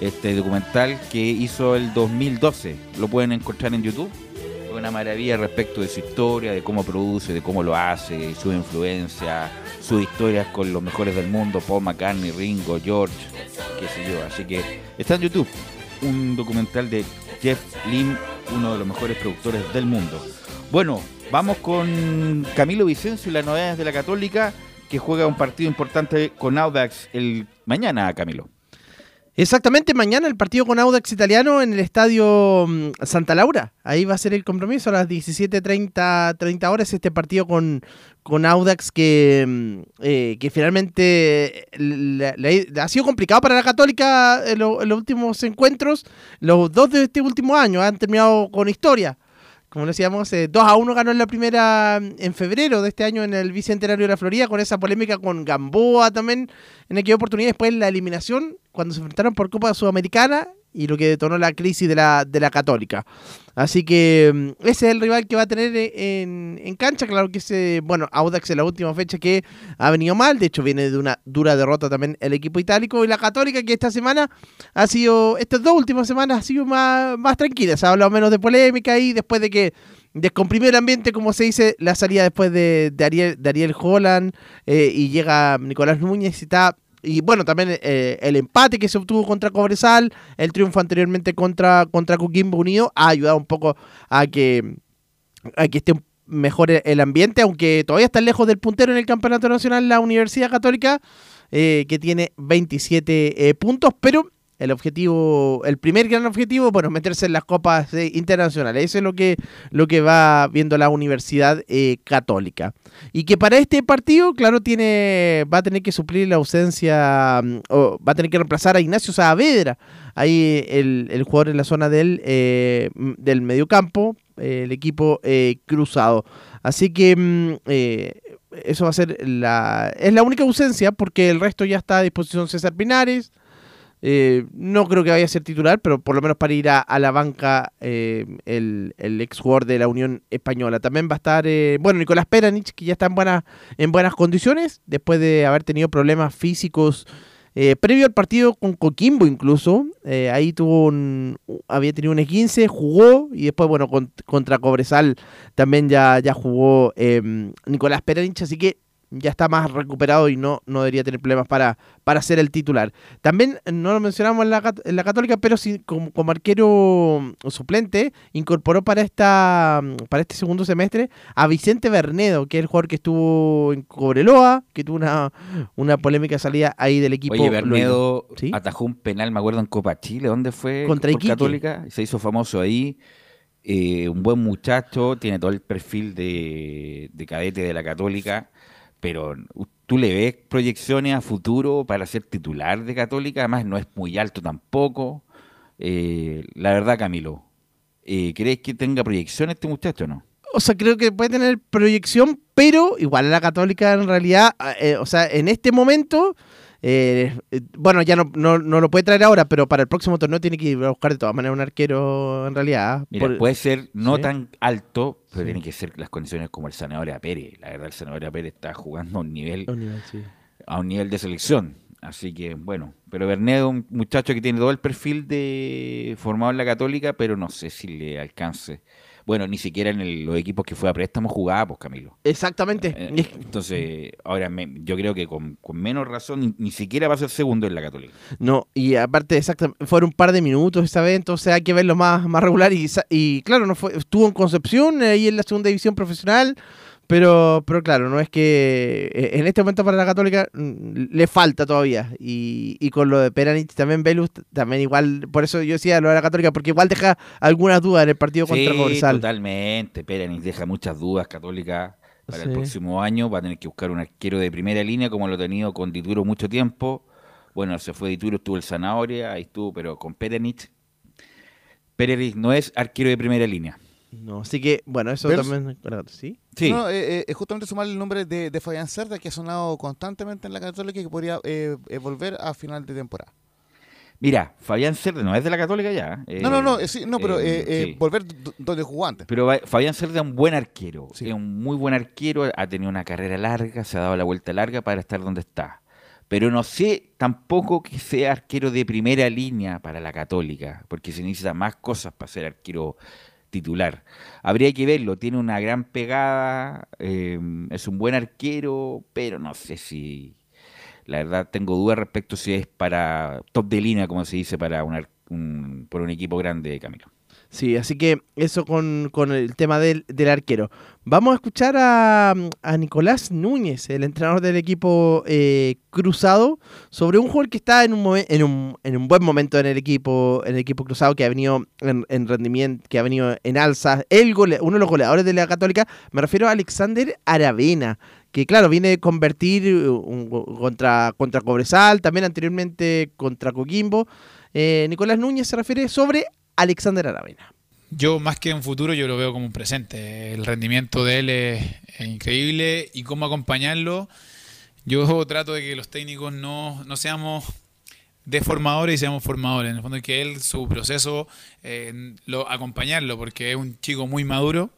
Este documental que hizo el 2012, lo pueden encontrar en YouTube. Una maravilla respecto de su historia, de cómo produce, de cómo lo hace, su influencia, sus historias con los mejores del mundo, Paul McCartney, Ringo, George, qué sé yo. Así que está en YouTube un documental de Jeff Lim, uno de los mejores productores del mundo. Bueno, vamos con Camilo Vicencio y las novedades de la Católica, que juega un partido importante con Audax el mañana, Camilo. Exactamente, mañana el partido con Audax Italiano en el estadio mm, Santa Laura. Ahí va a ser el compromiso a las 17.30 30 horas este partido con, con Audax que, mm, eh, que finalmente ha sido complicado para la Católica en, en los últimos encuentros. Los dos de este último año han terminado con historia. Como decíamos, eh, 2 a 1 ganó en la primera mm, en febrero de este año en el Bicentenario de la Florida, con esa polémica con Gamboa también, en aquella oportunidad. Después la eliminación, cuando se enfrentaron por Copa Sudamericana y lo que detonó la crisis de la, de la Católica. Así que mm, ese es el rival que va a tener eh, en, en cancha. Claro que ese, bueno, Audax en la última fecha que ha venido mal. De hecho, viene de una dura derrota también el equipo itálico. Y la Católica que esta semana ha sido, estas dos últimas semanas ha sido más, más tranquila. Se ha hablado menos de polémica y después de que descomprimió el ambiente, como se dice, la salida después de, de Ariel, de Ariel Holland eh, y llega Nicolás Núñez y está y bueno, también eh, el empate que se obtuvo contra Cobresal, el triunfo anteriormente contra, contra Coquimbo Unido, ha ayudado un poco a que, a que esté mejor el- el ambiente, aunque todavía está lejos del puntero en el Campeonato Nacional la Universidad Católica, eh, que tiene 27 eh, puntos, pero el objetivo, el primer gran objetivo, bueno, meterse en las copas eh, internacionales. Eso es lo que, lo que va viendo la Universidad eh, Católica. Y que para este partido, claro, tiene va a tener que suplir la ausencia, mm, o va a tener que reemplazar a Ignacio Saavedra, ahí el, el jugador en la zona del, eh, del mediocampo, eh, el equipo cruzado. Así que mm, eso va a ser la, es la única ausencia, porque el resto ya está a disposición César Pinares. Eh, no creo que vaya a ser titular, pero por lo menos para ir a, la banca eh, el, ex jugador de la Unión Española. También va a estar, eh, bueno, Nicolás Peranich, que ya está en, buenas en buenas condiciones, después de haber tenido problemas físicos previo al partido con Coquimbo incluso. Ahí tuvo un, había tenido un E15, jugó y después, bueno, con- contra Cobresal también ya, ya jugó Nicolás Peranich, así que ya está más recuperado y no, no debería tener problemas para, para ser el titular. También no lo mencionamos en la, en la Católica, pero sí como, como arquero suplente incorporó para esta para este segundo semestre a Vicente Bernedo, que es el jugador que estuvo en Cobreloa, que tuvo una, una polémica salida ahí del equipo. Oye, Bernedo ¿Sí? atajó un penal, me acuerdo, en Copa Chile. ¿Dónde fue? Contra Por. Católica. Se hizo famoso ahí. Eh, un buen muchacho, tiene todo el perfil de, de cadete de la Católica. Pero tú le ves proyecciones a futuro para ser titular de Católica. Además, no es muy alto tampoco. Eh, la verdad, Camilo, eh, ¿crees que tenga proyección este muchacho o no? O sea, creo que puede tener proyección, pero igual la Católica en realidad, eh, o sea, en este momento, eh, eh, bueno, ya no, no, no lo puede traer ahora, pero para el próximo torneo tiene que ir a buscar de todas maneras un arquero en realidad. Mira, Por- puede ser no Sí. tan alto, pero Sí. tiene que ser las condiciones como el Zanahoria Pérez. La verdad, el Zanahoria Pérez está jugando a un nivel, A un nivel, sí. a un nivel de selección. Así que, bueno, pero Bernedo, un muchacho que tiene todo el perfil de formado en la Católica, pero no sé si le alcance. Bueno, ni siquiera en el- los equipos que fue a préstamo jugaba, pues Camilo. Exactamente. Eh, Entonces, ahora me- yo creo que con, con menos razón ni, ni siquiera va a ser segundo en la Católica. No, y aparte, exactamente, fueron un par de minutos esa vez, entonces hay que verlo más, más regular. Y, y claro, no fue, estuvo en Concepción, ahí en la segunda división profesional, pero, pero claro, no es que eh, en este momento para la Católica mm, le falta todavía. Y, y con lo de Peranich también, Velus, también igual, por eso yo decía lo de la Católica, porque igual deja algunas dudas en el partido contra Sí, Cobresal. totalmente. Peranis deja muchas dudas Católica para el próximo año. Va a tener que buscar un arquero de primera línea, como lo ha tenido con Dituro mucho tiempo. Bueno, se fue Dituro, estuvo el Zanahoria, ahí estuvo, pero con Perenich. Perenich no es arquero de primera línea. No, así que, bueno, eso Pero- también. ¿Sí? Sí. No, eh, eh, es justamente sumar el nombre de, de Fabián Cerda, que ha sonado constantemente en la Católica y que podría eh, volver a final de temporada. Mira, Fabián Cerda no es de la Católica ya. eh, no, no, no, eh, sí, no, pero eh, eh, eh, sí. volver donde jugó antes. Pero Fabián Cerda es un buen arquero, Sí. es un muy buen arquero, ha tenido una carrera larga, se ha dado la vuelta larga para estar donde está. Pero no sé tampoco que sea arquero de primera línea para la Católica, porque se necesita más cosas para ser arquero titular. Habría que verlo, tiene una gran pegada, eh, es un buen arquero, pero no sé si... La verdad tengo dudas respecto si es para top de línea, como se dice, para un un- por un equipo grande, Camilo. Sí, así que eso con, con el tema del, del arquero. Vamos a escuchar a, a Nicolás Núñez, el entrenador del equipo eh, cruzado, sobre un jugador que está en un, en un, en un buen momento en el equipo, en el equipo cruzado, que ha venido en, en rendimiento, que ha venido en alza. El gole- uno de los goleadores de la Católica, me refiero a Alexander Aravena, que claro, viene de convertir un go- contra, contra Cobresal, también anteriormente contra Coquimbo. Eh, Nicolás Núñez se refiere sobre Alexander Aravena. Yo más que un futuro, yo lo veo como un presente. El rendimiento de él es, increíble y cómo acompañarlo. Yo trato de que los técnicos no, no seamos deformadores y seamos formadores. En el fondo, que él, su proceso, eh, lo, acompañarlo, porque es un chico muy maduro.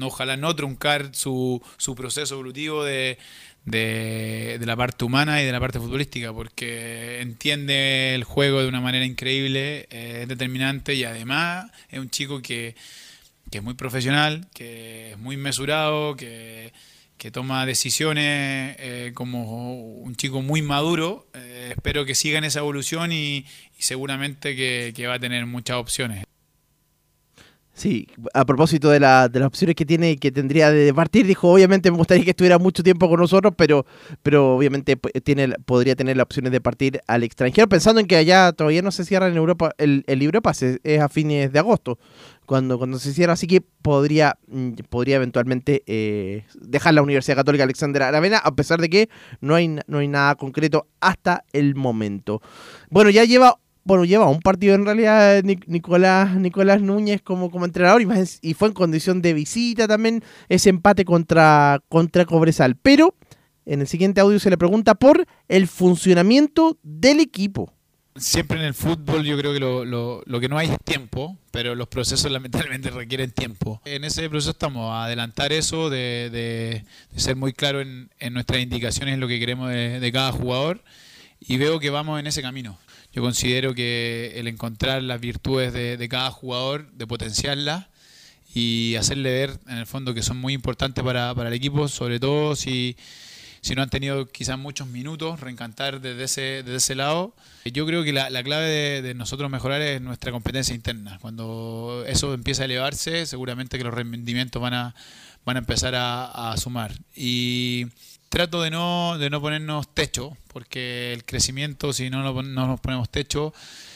Ojalá no truncar su, su proceso evolutivo de, de, de la parte humana y de la parte futbolística, porque entiende el juego de una manera increíble, eh, es determinante y además es un chico que, que es muy profesional, que es muy mesurado, que, que toma decisiones eh, como un chico muy maduro. Eh, espero que siga en esa evolución y, y seguramente que, que va a tener muchas opciones. Sí, a propósito de, la- de las opciones que tiene y que tendría de partir, dijo, obviamente me gustaría que estuviera mucho tiempo con nosotros, pero, pero obviamente tiene, podría tener las opciones de partir al extranjero, pensando en que allá todavía no se cierra en Europa, el, el Europa es a fines de agosto, cuando, cuando se cierra, así que podría, mm, podría eventualmente eh, dejar la Universidad Católica Alexander Aravena, a pesar de que no hay, no hay nada concreto hasta el momento. Bueno, ya lleva bueno, lleva un partido en realidad Nic- Nicolás, Nicolás Núñez como, como entrenador y, más- y fue en condición de visita también ese empate contra, contra Cobresal. Pero en el siguiente audio se le pregunta por el funcionamiento del equipo. Siempre en el fútbol yo creo que lo, lo- lo que no hay es tiempo, pero los procesos lamentablemente requieren tiempo. En ese proceso estamos a adelantar eso, de, de- ser muy claro en, en nuestras indicaciones, en lo que queremos de cada jugador, y veo que vamos en ese camino. Yo considero que el encontrar las virtudes de, de cada jugador, de potenciarlas y hacerle ver en el fondo que son muy importantes para, el equipo, sobre todo si, no han tenido quizás muchos minutos, reencantar desde ese, lado. Yo creo que la, la clave de, nosotros mejorar es nuestra competencia interna. Cuando eso empieza a elevarse, seguramente que los rendimientos van a, van a empezar a, a sumar. Y trato de no, de no ponernos techo, porque el crecimiento, si no, pon- no nos ponemos techo,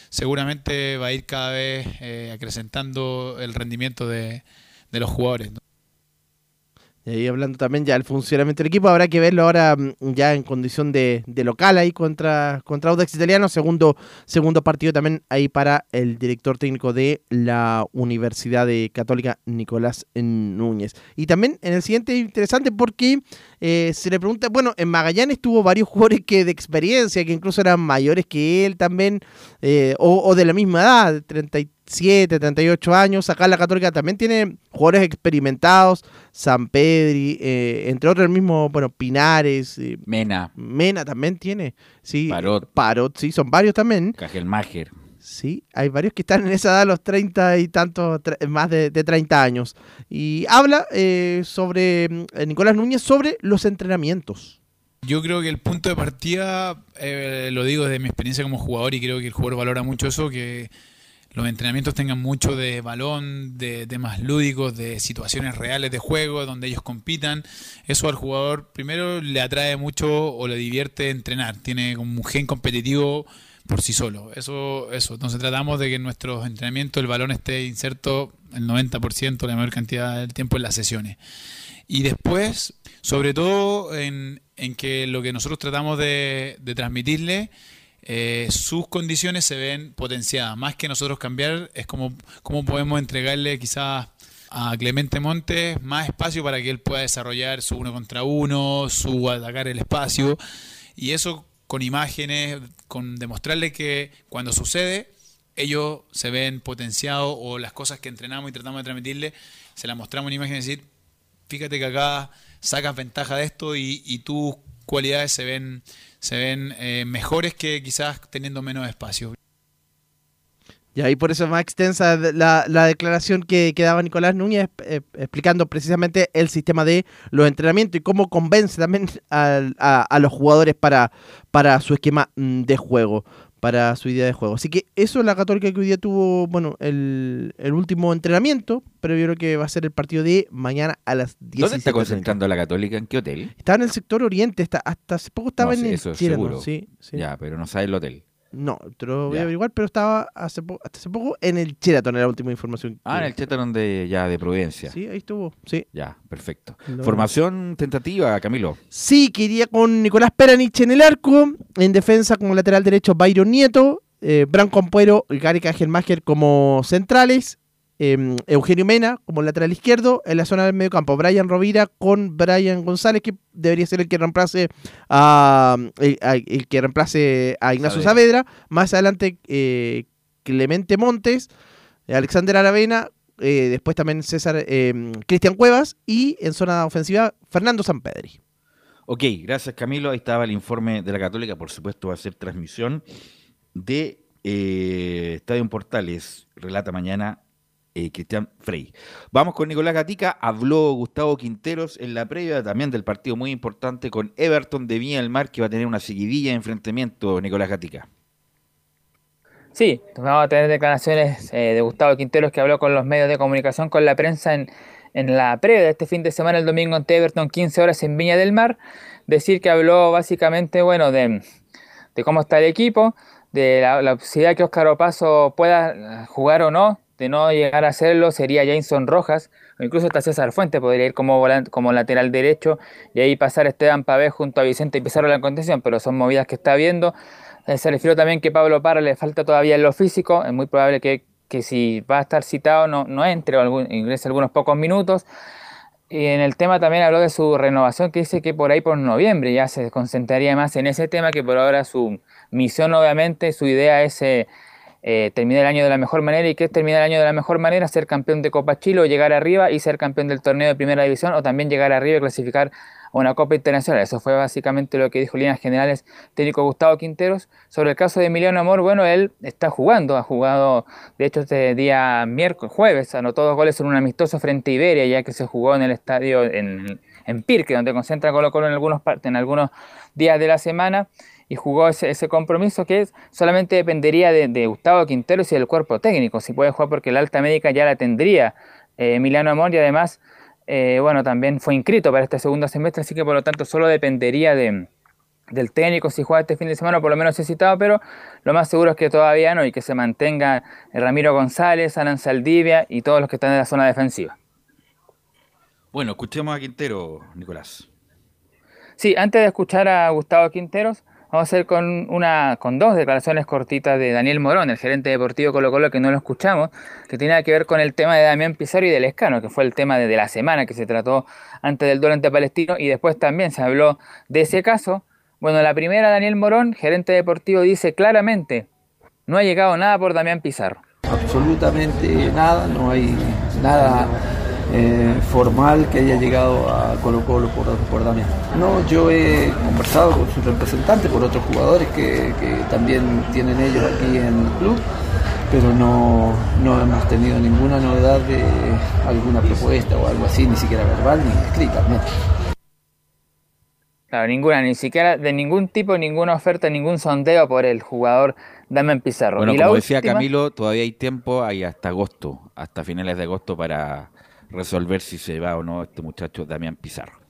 seguramente va a ir cada vez eh, acrecentando el rendimiento de, de los jugadores. ¿no? Y hablando también ya del funcionamiento del equipo, habrá que verlo ahora mm, ya en condición de, de local ahí contra, contra Audax Italiano, segundo, segundo partido también ahí para el director técnico de la Universidad Católica, Nicolás Núñez. Y también en el siguiente interesante porque eh, se le pregunta, bueno, en Magallanes tuvo varios jugadores que de experiencia, que incluso eran mayores que él también, eh, o, de la misma edad, de 37, 38 años. Acá la Católica también tiene jugadores experimentados, San Pedri, eh, entre otros el mismo, bueno, Pinares. eh, Mena. Mena también tiene, sí. Parot. Parot, sí, son varios también. Cajelmacher. Sí, hay varios que están en esa edad, los 30 y tantos, más de, de 30 años. Y habla eh, sobre, Nicolás Núñez, sobre los entrenamientos. Yo creo que el punto de partida, eh, lo digo desde mi experiencia como jugador y creo que el jugador valora mucho eso, que los entrenamientos tengan mucho de balón, de temas lúdicos, de situaciones reales de juego, donde ellos compitan. Eso al jugador primero le atrae mucho o le divierte entrenar. Tiene un gen competitivo por sí solo. Eso, eso. Entonces tratamos de que en nuestros entrenamientos el balón esté inserto el 90%, la mayor cantidad del tiempo en las sesiones. Y después, sobre todo en, en que lo que nosotros tratamos de, de transmitirle, eh, sus condiciones se ven potenciadas. Más que nosotros cambiar, es como, como podemos entregarle quizás a Clemente Montes más espacio para que él pueda desarrollar su uno contra uno, su atacar el espacio. Y eso con imágenes, con demostrarle que cuando sucede, ellos se ven potenciados o las cosas que entrenamos y tratamos de transmitirle, se las mostramos en imágenes y decir, fíjate que acá sacas ventaja de esto y, y tus cualidades se ven, se ven eh, mejores que quizás teniendo menos espacio. Y ahí por eso es más extensa la, la declaración que, daba Nicolás Núñez eh, explicando precisamente el sistema de los entrenamientos y cómo convence también al- a, a los jugadores para, para su esquema mm, de juego. Para su idea de juego. Así que eso es la Católica que hoy día tuvo, bueno, el, el último entrenamiento, pero yo creo que va a ser el partido de mañana a las 10. ¿Dónde está concentrando la Católica? ¿En qué hotel? Está en el sector oriente, está, hasta hace poco estaba No en el seguro. sí, sí. Ya, pero no sabe el hotel. No, te lo voy Ya. a averiguar, pero estaba hace hasta hace poco en el Sheraton, era la última información. Ah, en el Chetaron de, ya de Providencia. Sí, ahí estuvo, sí. Ya, perfecto. Lo- Formación tentativa, Camilo. Sí, que iría con Nicolás Peranich en el arco, en defensa como lateral derecho Byron Nieto, eh, Branco Ampuero y Gary Kajelmacher como centrales, eh, Eugenio Mena como lateral izquierdo, en la zona del medio campo Brian Rovira con Brian González, que debería ser el que reemplace a, el, que reemplace a Ignacio Saavedra, más adelante eh, Clemente Montes, Alexander Aravena, eh, después también César eh, Cristian Cuevas y en zona ofensiva Fernando Sampedri. Ok, gracias Camilo. Ahí estaba el informe de la Católica. Por supuesto, va a ser transmisión de eh, Estadio Portales. Relata mañana eh, Cristian Frey. Vamos con Nicolás Gatica. Habló Gustavo Quinteros en la previa también del partido muy importante con Everton de Viña del Mar, que va a tener una seguidilla de enfrentamiento, Nicolás Gatica. Sí, vamos a tener declaraciones eh, de Gustavo Quinteros que habló con los medios de comunicación, con la prensa en, en la previa de este fin de semana, el domingo ante Everton, 15 horas en Viña del Mar. Decir que habló básicamente, bueno, de, de cómo está el equipo, de la, la posibilidad que Óscar Opaso pueda jugar o no, de no llegar a hacerlo sería Jason Rojas, o incluso hasta César Fuente podría ir como, volan- como lateral derecho y ahí pasar Esteban Pavé junto a Vicente Pizarro en la contención, pero son movidas que está viendo. Eh, Se refirió también que Pablo Parra le falta todavía en lo físico, es muy probable que, que si va a estar citado no, no entre o ingrese algunos pocos minutos. Y en el tema también habló de su renovación, que dice que por ahí por noviembre ya se concentraría más en ese tema, que por ahora su misión obviamente, su idea es eh, eh, terminar el año de la mejor manera y que es terminar el año de la mejor manera, ser campeón de Copa Chile o llegar arriba y ser campeón del torneo de primera división o también llegar arriba y clasificar a una Copa Internacional. Eso fue básicamente lo que dijo líneas generales técnico Gustavo Quinteros. Sobre el caso de Emiliano Amor, bueno, él está jugando, ha jugado, de hecho, este día miércoles, jueves, anotó dos goles en un amistoso frente a Iberia, ya que se jugó en el estadio en, en Pirque, donde concentra Colo Colo en algunos, en algunos días de la semana y jugó ese, ese compromiso que es, solamente dependería de, de Gustavo Quinteros y del cuerpo técnico, si puede jugar porque la alta médica ya la tendría eh, Emiliano Amor y además, eh, bueno, también fue inscrito para este segundo semestre, así que por lo tanto solo dependería de, del técnico si juega este fin de semana, por lo menos es citado, pero lo más seguro es que todavía no y que se mantenga Ramiro González, Alan Saldivia y todos los que están en la zona defensiva. Bueno, escuchemos a Quintero, Nicolás. Sí, antes de escuchar a Gustavo Quinteros, vamos a hacer con una, con dos declaraciones cortitas de Daniel Morón, el gerente deportivo Colo Colo, que no lo escuchamos, que tiene que ver con el tema de Damián Pizarro y del Escano, que fue el tema de, de la semana que se trató antes del duelo ante Palestino, y después también se habló de ese caso. Bueno, la primera, Daniel Morón, gerente deportivo, dice claramente, no ha llegado nada por Damián Pizarro. absolutamente nada, no hay nada eh, formal que haya llegado a Colo Colo por, por Damián. No, yo he conversado con sus representantes, por otros jugadores que, que también tienen ellos aquí en el club, pero no, no hemos tenido ninguna novedad de alguna propuesta o algo así, ni siquiera verbal ni escrita. no. Claro, ninguna, ni siquiera de ningún tipo, ninguna oferta, ningún sondeo por el jugador Damián Pizarro. Bueno, Y la como decía última- Camilo, todavía hay tiempo, hay hasta agosto, hasta finales de agosto para resolver si se va o no este muchacho Damián Pizarro.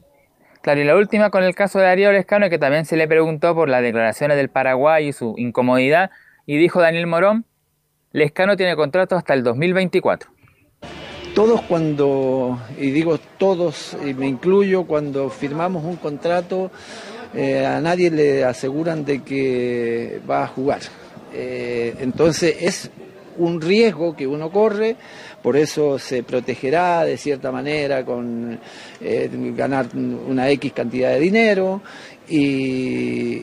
Claro, y la última con el caso de Darío Lescano, que también se le preguntó por las declaraciones del Paraguay y su incomodidad, y dijo Daniel Morón, Lescano tiene contrato hasta el 2024. Todos cuando, y digo todos, y me incluyo, cuando firmamos un contrato, eh, a nadie le aseguran de que va a jugar. Eh, entonces es un riesgo que uno corre, por eso se protegerá de cierta manera con eh, ganar una X cantidad de dinero y,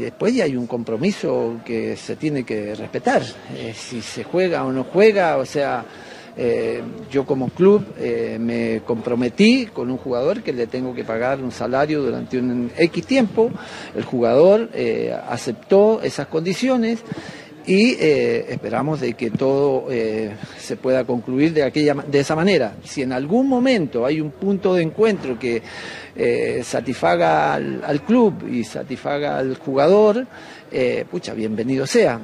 después ya hay un compromiso que se tiene que respetar, Eh, si se juega o no juega, o sea, eh, yo como club me comprometí con un jugador que le tengo que pagar un salario durante un X tiempo, el jugador aceptó esas condiciones y eh, esperamos de que todo eh, se pueda concluir de, aquella, de esa manera. Si en algún momento hay un punto de encuentro que eh, satisfaga al, club y satisfaga al jugador, pucha, bienvenido sea.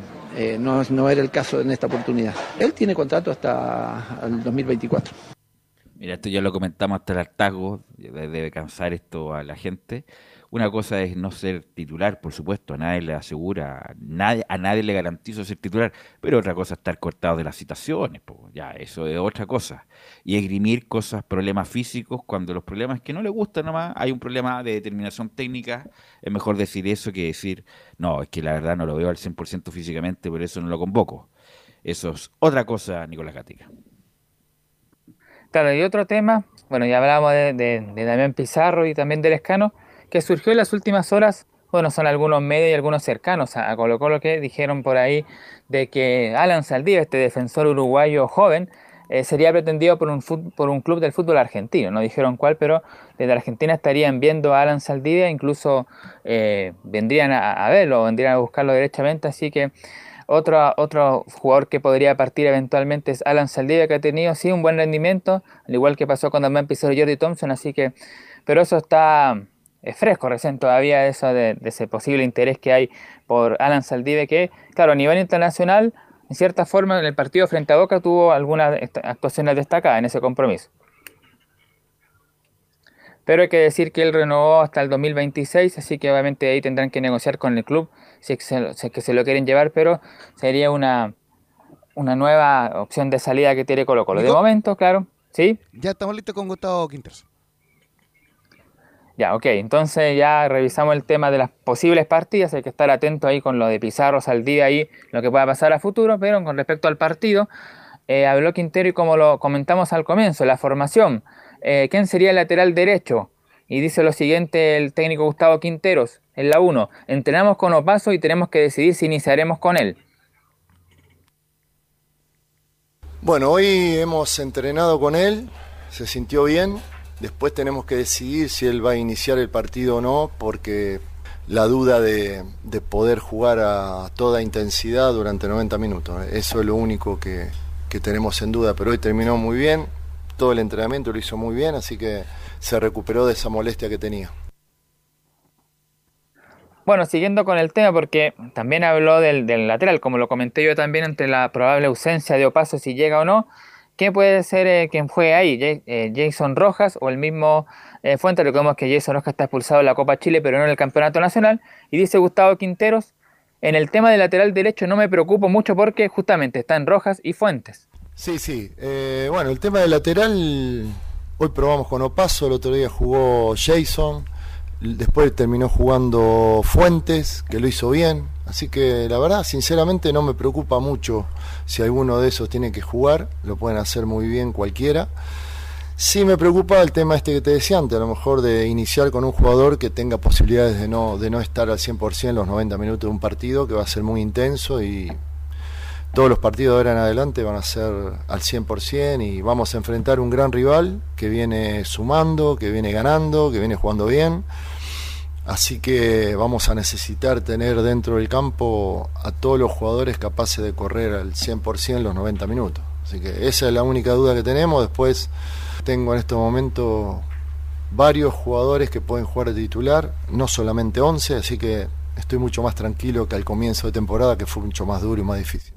no, no era el caso en esta oportunidad. Él tiene contrato hasta el 2024. Mira, esto ya lo comentamos hasta el hartazgo, debe cansar esto a la gente. Una cosa es no ser titular, por supuesto, a nadie le asegura, a nadie le garantizo ser titular, pero otra cosa es estar cortado de las citaciones, ya, eso es otra cosa. Y esgrimir cosas, problemas físicos, cuando los problemas que no le gustan nomás, hay un problema de determinación técnica, es mejor decir eso que decir, no, es que la verdad no lo veo al 100% físicamente, por eso no lo convoco. Eso es otra cosa, Nicolás Gatica. Claro, y otro tema, bueno, ya hablábamos de, de, de Damián Pizarro y también del Escano, que surgió en las últimas horas, bueno, son algunos medios y algunos cercanos a Colo Colo que dijeron por ahí de que Alan Saldívar, este defensor uruguayo joven, eh, sería pretendido por un, por un club del fútbol argentino. No dijeron cuál, pero desde Argentina estarían viendo a Alan Saldivia, incluso eh, vendrían a, verlo, vendrían a buscarlo derechamente. Así que otro, otro jugador que podría partir eventualmente es Alan Saldivia, que ha tenido sí un buen rendimiento, al igual que pasó cuando Damián Pizarro y Jordi Thompson. Así que, pero eso está es fresco recién todavía eso de, ese posible interés que hay por Alan Saldive, que, claro, a nivel internacional, en cierta forma, en el partido frente a Boca tuvo algunas actuaciones destacadas en ese compromiso. Pero hay que decir que él renovó hasta el 2026, así que obviamente ahí tendrán que negociar con el club si es que se, lo quieren llevar, pero sería una, una nueva opción de salida que tiene Colo Colo. De momento, claro, ¿sí? Ya estamos listos con Gustavo Quinters. Ya, ok, entonces ya revisamos el tema de las posibles partidas, hay que estar atento ahí con lo de Pizarro, Saldía y lo que pueda pasar a futuro, pero con respecto al partido, eh, habló Quintero y como lo comentamos al comienzo, la formación, eh, ¿quién sería el lateral derecho? Y dice lo siguiente el técnico Gustavo Quinteros, en la 1, entrenamos con Opaso y tenemos que decidir si iniciaremos con él. Bueno, hoy hemos entrenado con él, se sintió bien, Después tenemos que decidir si él va a iniciar el partido o no, porque la duda de, poder jugar a toda intensidad durante 90 minutos. Eso es lo único que, tenemos en duda. Pero hoy terminó muy bien, todo el entrenamiento lo hizo muy bien, así que se recuperó de esa molestia que tenía. Bueno, siguiendo con el tema, porque también habló del, del, lateral, como lo comenté yo también, entre la probable ausencia de Opaso, si llega o no, ¿Qué puede ser eh, quien fue ahí? Eh, Jason Rojas o el mismo eh, Fuente. Recordemos que Jason Rojas está expulsado en la Copa Chile, pero no en el Campeonato Nacional. Y dice Gustavo Quinteros, en el tema del lateral derecho no me preocupo mucho porque justamente están Rojas y Fuentes. Sí, sí. bueno, el tema del lateral, hoy probamos con Opaso, el otro día jugó Jason, después terminó jugando Fuentes, que lo hizo bien. Así que la verdad, sinceramente, no me preocupa mucho si alguno de esos tiene que jugar, lo pueden hacer muy bien cualquiera. Sí me preocupa el tema este que te decía antes, a lo mejor de iniciar con un jugador que tenga posibilidades de no, de no estar al 100% los 90 minutos de un partido, que va a ser muy intenso y todos los partidos de ahora en adelante van a ser al 100% y vamos a enfrentar un gran rival que viene sumando, que viene ganando, que viene jugando bien Así que vamos a necesitar tener dentro del campo a todos los jugadores capaces de correr al 100% los 90 minutos. Así que esa es la única duda que tenemos. Después tengo en este momento varios jugadores que pueden jugar de titular, no solamente 11, así que estoy mucho más tranquilo que al comienzo de temporada, que fue mucho más duro y más difícil.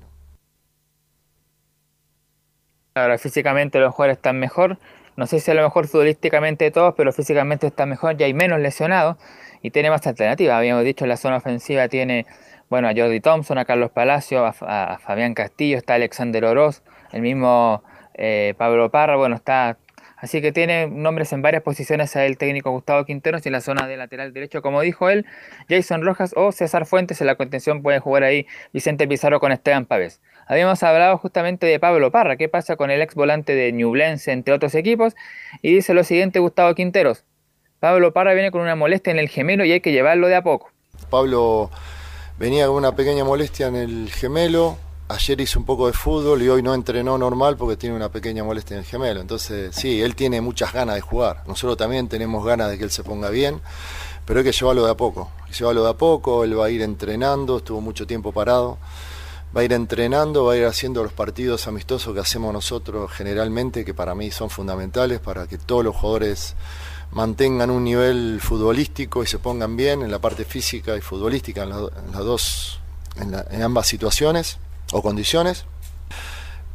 Ahora físicamente los jugadores están mejor. No sé si a lo mejor futbolísticamente todos, pero físicamente están mejor, ya hay menos lesionados y tiene más alternativas. Habíamos dicho la zona ofensiva tiene bueno a Jordi Thompson, a Carlos Palacio, a, Fabián Castillo, está Alexander Oroz, el mismo eh, Pablo Parra, bueno, está Así que tiene nombres en varias posiciones el técnico Gustavo Quinteros y en la zona de lateral derecho, como dijo él, Jason Rojas o César Fuentes. En la contención puede jugar ahí Vicente Pizarro con Esteban Pávez. Habíamos hablado justamente de Pablo Parra, qué pasa con el ex volante de Ñublense, entre otros equipos, y dice lo siguiente Gustavo Quinteros. Pablo Parra viene con una molestia en el gemelo y hay que llevarlo de a poco. Pablo venía con una pequeña molestia en el gemelo. Ayer hizo un poco de fútbol y hoy no entrenó normal porque tiene una pequeña molestia en el gemelo. Entonces, sí, él tiene muchas ganas de jugar. Nosotros también tenemos ganas de que él se ponga bien, pero hay que llevarlo de a poco. Llevarlo de a poco, él va a ir entrenando, estuvo mucho tiempo parado. va a ir entrenando, va a ir haciendo los partidos amistosos que hacemos nosotros generalmente, que para mí son fundamentales para que todos los jugadores mantengan un nivel futbolístico y se pongan bien en la parte física y futbolística en, las dos en, ambas situaciones o condiciones.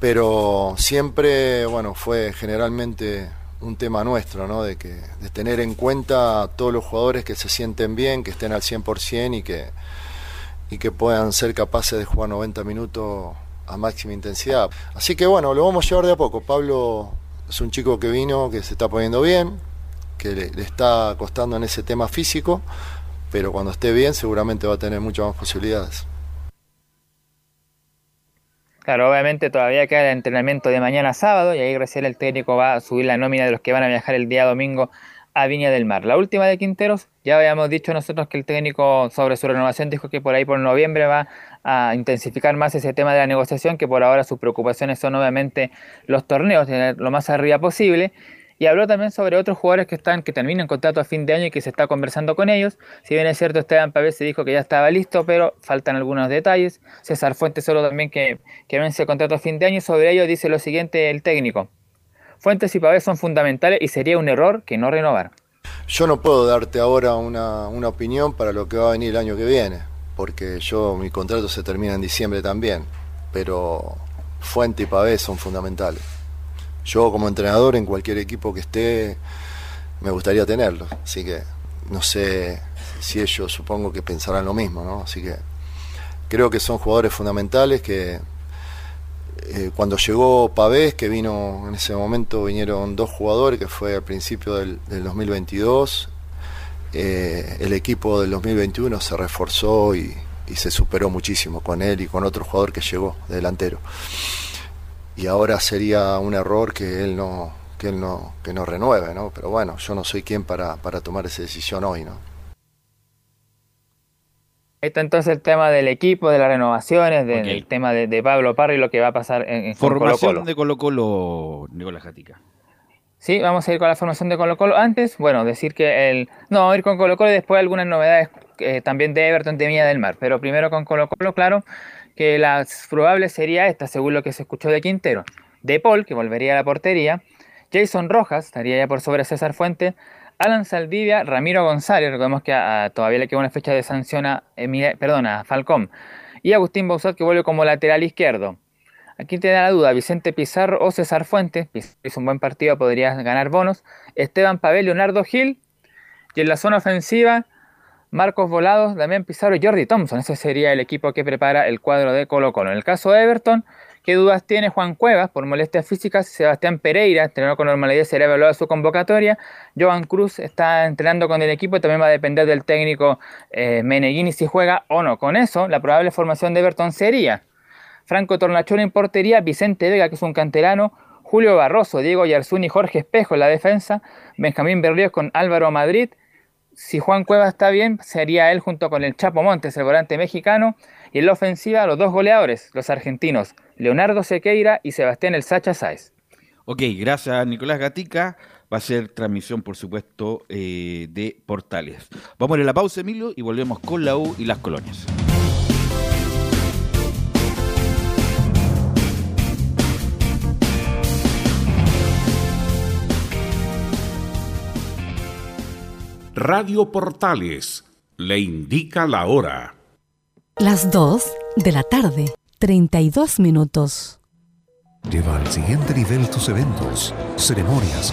Pero siempre bueno fue generalmente un tema nuestro no de que de tener en cuenta a todos los jugadores que se sienten bien que estén al 100% y que y que puedan ser capaces de jugar 90 minutos a máxima intensidad. Así que bueno lo vamos a llevar de a poco. Pablo es un chico que vino que se está poniendo bien que le, está costando en ese tema físico, pero cuando esté bien seguramente va a tener muchas más posibilidades. Claro, obviamente todavía queda el entrenamiento de mañana sábado y ahí recién el técnico va a subir la nómina de los que van a viajar el día domingo a Viña del Mar. La última de Quinteros, ya habíamos dicho nosotros que el técnico sobre su renovación dijo que por ahí por noviembre va a intensificar más ese tema de la negociación, que por ahora sus preocupaciones son obviamente los torneos, tener lo más arriba posible. Y habló también sobre otros jugadores que están que terminan contrato a fin de año y que se está conversando con ellos. Si bien es cierto, Esteban Pavés se dijo que ya estaba listo, pero faltan algunos detalles. César Fuentes solo también que, que vence contrato a fin de año. Sobre ello dice lo siguiente el técnico. Fuentes y Pavés son fundamentales y sería un error que no renovar. Yo no puedo darte ahora una, una opinión para lo que va a venir el año que viene, porque yo mi contrato se termina en diciembre también, pero Fuente y Pavés son fundamentales. Yo como entrenador en cualquier equipo que esté, me gustaría tenerlo. Así que no sé si ellos supongo que pensarán lo mismo, ¿no? Así que creo que son jugadores fundamentales que eh, cuando llegó Pavés, que vino en ese momento, vinieron dos jugadores, que fue al principio del, 2022. Eh, el equipo del 2021 se reforzó y, y se superó muchísimo con él y con otro jugador que llegó, delantero y ahora sería un error que él no que él no que no renueve no pero bueno yo no soy quien para, para tomar esa decisión hoy no Ahí está entonces el tema del equipo, de las renovaciones, del tema de, Pablo Parra y lo que va a pasar en, en Formación Colo -Colo. de Colo Colo, Nicolás Jatica. Sí, vamos a ir con la formación de Colo Colo. Antes, bueno, decir que el... No, vamos a ir con Colo Colo y después algunas novedades eh, también de Everton de Mía del Mar. Pero primero con Colo Colo, claro, que la probable sería esta, según lo que se escuchó de Quintero. De Paul, que volvería a la portería. Jason Rojas, estaría ya por sobre César Fuente. Alan Saldivia, Ramiro González, recordemos que todavía le queda una fecha de sanción a, Falcón. Y Agustín Bausat, que vuelve como lateral izquierdo. Aquí te da la duda, Vicente Pizarro o César Fuente. Es un buen partido, podría ganar bonos. Esteban Pavel, Leonardo Gil. Y en la zona ofensiva, Marcos Volados, Damián Pizarro y Jordi Thompson. Ese sería el equipo que prepara el cuadro de Colo Colo. En el caso de Everton, ¿qué dudas tiene Juan Cuevas por molestias físicas? Sebastián Pereira entrenó con normalidad, será evaluado su convocatoria. Joan Cruz está entrenando con el equipo y también va a depender del técnico eh, Meneghini si juega o no. Con eso, la probable formación de Everton sería Franco Tornachón en portería, Vicente Vega, que es un canterano, Julio Barroso, Diego Yarzún y Jorge Espejo en la defensa, Benjamín Berríos con Álvaro Madrid, si Juan Cueva está bien, sería él junto con el Chapo Montes, el volante mexicano, y en la ofensiva los dos goleadores, los argentinos, Leonardo Sequeira y Sebastián El Sacha Sáez. Ok, gracias Nicolás Gatica. Va a ser transmisión, por supuesto, eh, de Portales. Vamos a la pausa, Emilio, y volvemos con la U y las colonias. Radio Portales le indica la hora. Las 2 de la tarde, 32 minutos. Lleva al siguiente nivel tus eventos, ceremonias,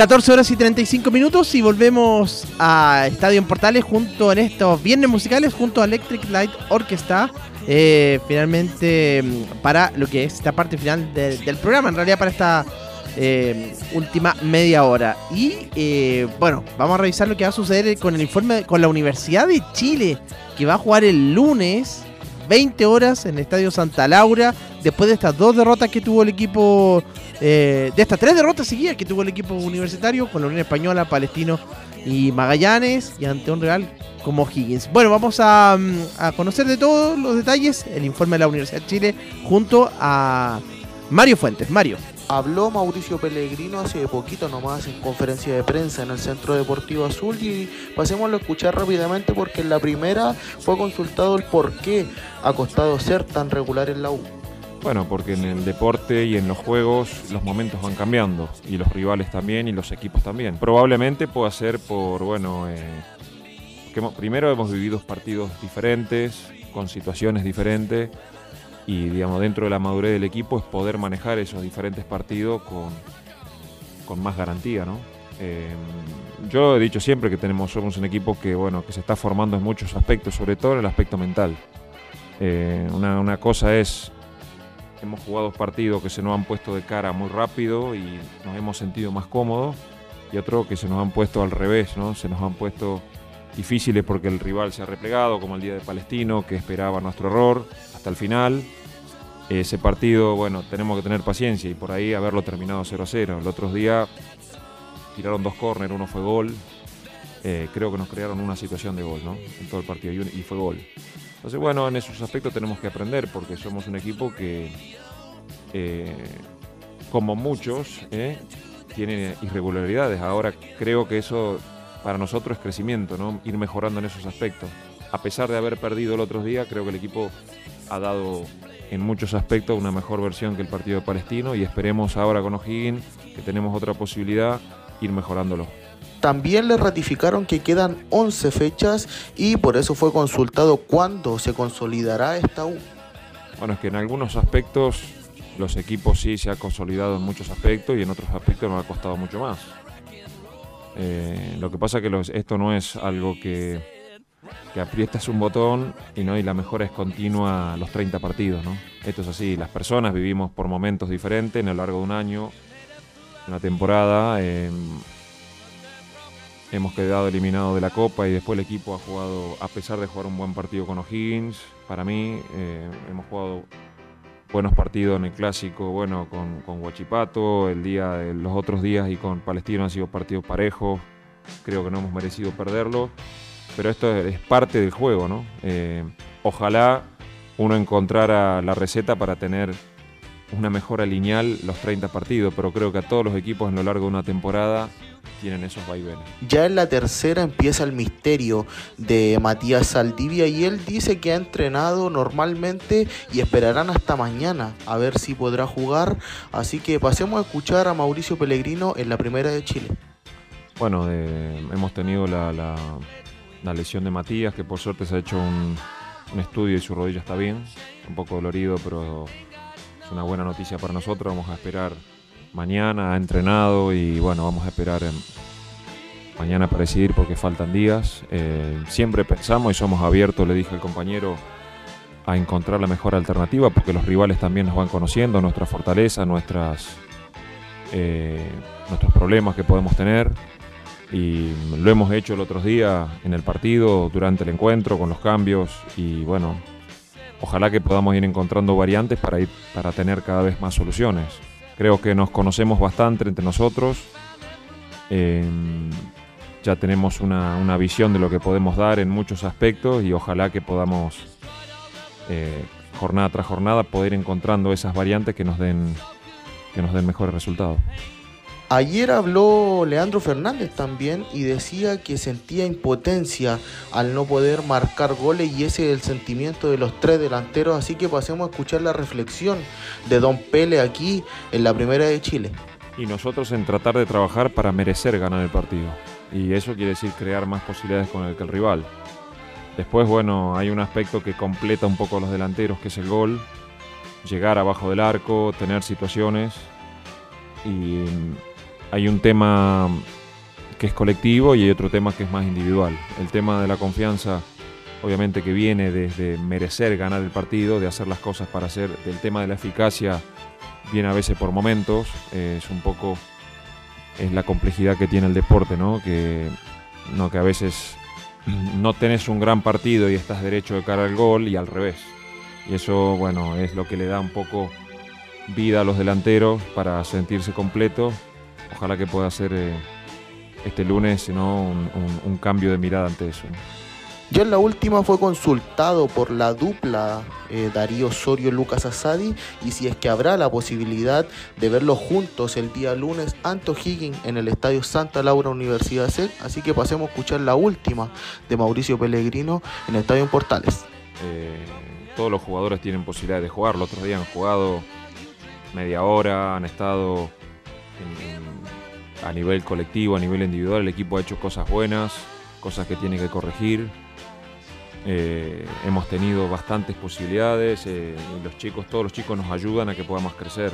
14 horas y 35 minutos y volvemos a Estadio en Portales junto en estos viernes musicales junto a Electric Light Orchestra. eh, finalmente mm, para lo que es esta parte final de- del programa, en realidad para esta eh, última media hora. Y eh, bueno, vamos a revisar lo que va a suceder con el informe con la Universidad de Chile, que va a jugar el lunes 20 horas en el Estadio Santa Laura, después de estas dos derrotas que tuvo el equipo, eh, de estas tres derrotas seguidas que tuvo el equipo universitario, con la Unión Española, Palestino y Magallanes, y ante un Real como Higgins. Bueno, vamos mm, a conocer de todos los detalles el informe de la Universidad de Chile junto a Mario Fuentes. Mario. Habló Mauricio Pellegrino hace poquito nomás en conferencia de prensa en el Centro Deportivo Azul y pasémoslo a escuchar rápidamente porque en la primera fue consultado el por qué ha costado ser tan regular en la U. Bueno, porque en el deporte y en los juegos los momentos van cambiando y los rivales también y los equipos también. Probablemente pueda ser por, bueno, eh, que primero hemos vivido partidos diferentes, con situaciones diferentes y, digamos, dentro de la madurez del equipo es poder manejar esos diferentes partidos con, con más garantía, ¿no? Eh, yo he dicho siempre que tenemos, somos un equipo que, bueno, que se está formando en muchos aspectos, sobre todo en el aspecto mental. Eh, una, una cosa es hemos jugado partidos que se nos han puesto de cara muy rápido y nos hemos sentido más cómodos y otro que se nos han puesto al revés, ¿no? Se nos han puesto difíciles porque el rival se ha replegado, como el día de Palestino, que esperaba nuestro error hasta el final. Ese partido, bueno, tenemos que tener paciencia y por ahí haberlo terminado 0 a 0. El otro día tiraron dos córner, uno fue gol. Eh, creo que nos crearon una situación de gol, ¿no? En todo el partido y fue gol. Entonces, bueno, en esos aspectos tenemos que aprender porque somos un equipo que, eh, como muchos, eh, tiene irregularidades. Ahora creo que eso para nosotros es crecimiento, ¿no? Ir mejorando en esos aspectos. A pesar de haber perdido el otro día, creo que el equipo ha dado en muchos aspectos una mejor versión que el partido Palestino y esperemos ahora con O'Higgins, que tenemos otra posibilidad, ir mejorándolo. También le ratificaron que quedan 11 fechas y por eso fue consultado cuándo se consolidará esta U. Bueno, es que en algunos aspectos los equipos sí se ha consolidado en muchos aspectos y en otros aspectos nos ha costado mucho más. Eh, lo que pasa es que los- esto no es algo que, que aprietas un botón y no y la mejora es continua los 30 partidos, ¿no? Esto es así, las personas vivimos por momentos diferentes en a lo largo de un año, una temporada. eh, hemos quedado eliminados de la Copa y después el equipo ha jugado, a pesar de jugar un buen partido con O'Higgins, para mí eh, hemos jugado buenos partidos en el clásico, bueno, con, con Huachipato, el día los otros días y con Palestino han sido partidos parejos, creo que no hemos merecido perderlo, pero esto es parte del juego, ¿no? Eh, ojalá uno encontrara la receta para tener una mejora lineal los 30 partidos, pero creo que a todos los equipos en lo largo de una temporada tienen esos vaivenes. Ya en la tercera empieza el misterio de Matías Saldivia y él dice que ha entrenado normalmente y esperarán hasta mañana a ver si podrá jugar. Así que pasemos a escuchar a Mauricio Pellegrino en la primera de Chile. Bueno, eh, hemos tenido la, la, la, lesión de Matías, que por suerte se ha hecho un, estudio y su rodilla está bien, un poco dolorido, pero es una buena noticia para nosotros. Vamos a esperar mañana, ha entrenado y bueno, vamos a esperar mañana para decidir porque faltan días. Eh, siempre pensamos y somos abiertos, le dije al compañero, a encontrar la mejor alternativa porque los rivales también nos van conociendo, nuestra fortaleza, nuestras, eh, nuestros problemas que podemos tener. Y lo hemos hecho el otro día en el partido, durante el encuentro, con los cambios. Y bueno, ojalá que podamos ir encontrando variantes para, ir, para tener cada vez más soluciones. Creo que nos conocemos bastante entre nosotros. Eh, ya tenemos una, una, visión de lo que podemos dar en muchos aspectos y ojalá que podamos, eh, jornada tras jornada, poder ir encontrando esas variantes que nos den, que nos den mejores resultados. Ayer habló Leandro Fernández también y decía que sentía impotencia al no poder marcar goles y ese es el sentimiento de los tres delanteros, así que pasemos a escuchar la reflexión de Don Pele aquí en la primera de Chile. Y nosotros en tratar de trabajar para merecer ganar el partido. Y eso quiere decir crear más posibilidades con el que el rival. Después, bueno, hay un aspecto que completa un poco a los delanteros, que es el gol. Llegar abajo del arco, tener situaciones. Y hay un tema que es colectivo y hay otro tema que es más individual. El tema de la confianza, obviamente que viene desde merecer ganar el partido, de hacer las cosas para hacer, del tema de la eficacia, viene a veces por momentos, eh, es un poco es la complejidad que tiene el deporte, ¿no? Que, no, que a veces no tenés un gran partido y estás derecho de cara al gol y al revés. Y eso, bueno, es lo que le da un poco vida a los delanteros para sentirse completos. Ojalá que pueda ser eh, este lunes, ¿no? Un, un, un, cambio de mirada ante eso. ¿no? Ya en la última fue consultado por la dupla eh, Darío Osorio Lucas Asadi y si es que habrá la posibilidad de verlos juntos el día lunes ante Higgins en el Estadio Santa Laura Universidad SEC. Así que pasemos a escuchar la última de Mauricio Pellegrino en el Estadio Portales. Eh, todos los jugadores tienen posibilidad de jugar. Los otros días han jugado media hora, han estado en, en, a nivel colectivo, a nivel individual. El equipo ha hecho cosas buenas, cosas que tiene que corregir. Eh, hemos tenido bastantes posibilidades eh, los chicos, todos los chicos nos ayudan a que podamos crecer.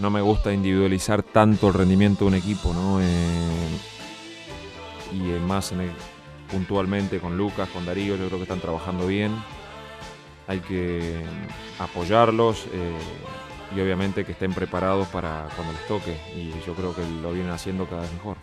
No me gusta individualizar tanto el rendimiento de un equipo, ¿no? Eh, y más puntualmente con Lucas, con Darío, yo creo que están trabajando bien. Hay que apoyarlos y obviamente que estén preparados para cuando les toque. Y yo creo que lo vienen haciendo cada vez mejor.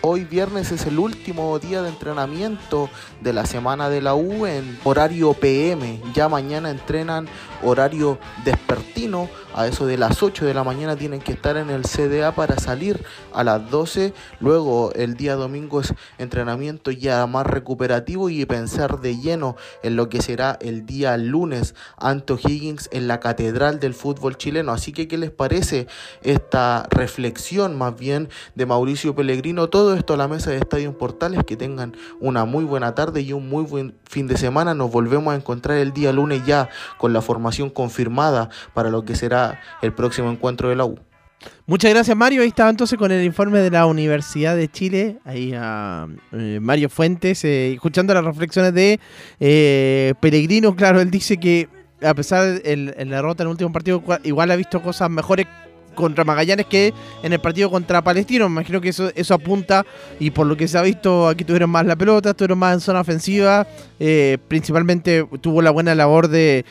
Hoy viernes es el último día de entrenamiento de la semana de la U en horario PM. Ya mañana entrenan horario despertino. A eso de las 8 de la mañana tienen que estar en el CDA para salir a las 12. Luego el día domingo es entrenamiento ya más recuperativo y pensar de lleno en lo que será el día lunes ante Higgins en la Catedral del Fútbol Chileno. Así que, ¿qué les parece esta reflexión más bien de Mauricio Pellegrino? Todo esto a la mesa de Estadio Portales. Que tengan una muy buena tarde y un muy buen fin de semana. Nos volvemos a encontrar el día lunes ya con la formación confirmada para lo que será el próximo encuentro de la U. Muchas gracias Mario, ahí estaba entonces con el informe de la Universidad de Chile, ahí a eh, Mario Fuentes, eh, escuchando las reflexiones de eh, Peregrino, claro, él dice que a pesar de la derrota en el último partido, igual ha visto cosas mejores contra Magallanes que en el partido contra Palestino. Me imagino que eso, eso apunta y por lo que se ha visto aquí tuvieron más la pelota, estuvieron más en zona ofensiva. Eh, principalmente tuvo la buena labor de,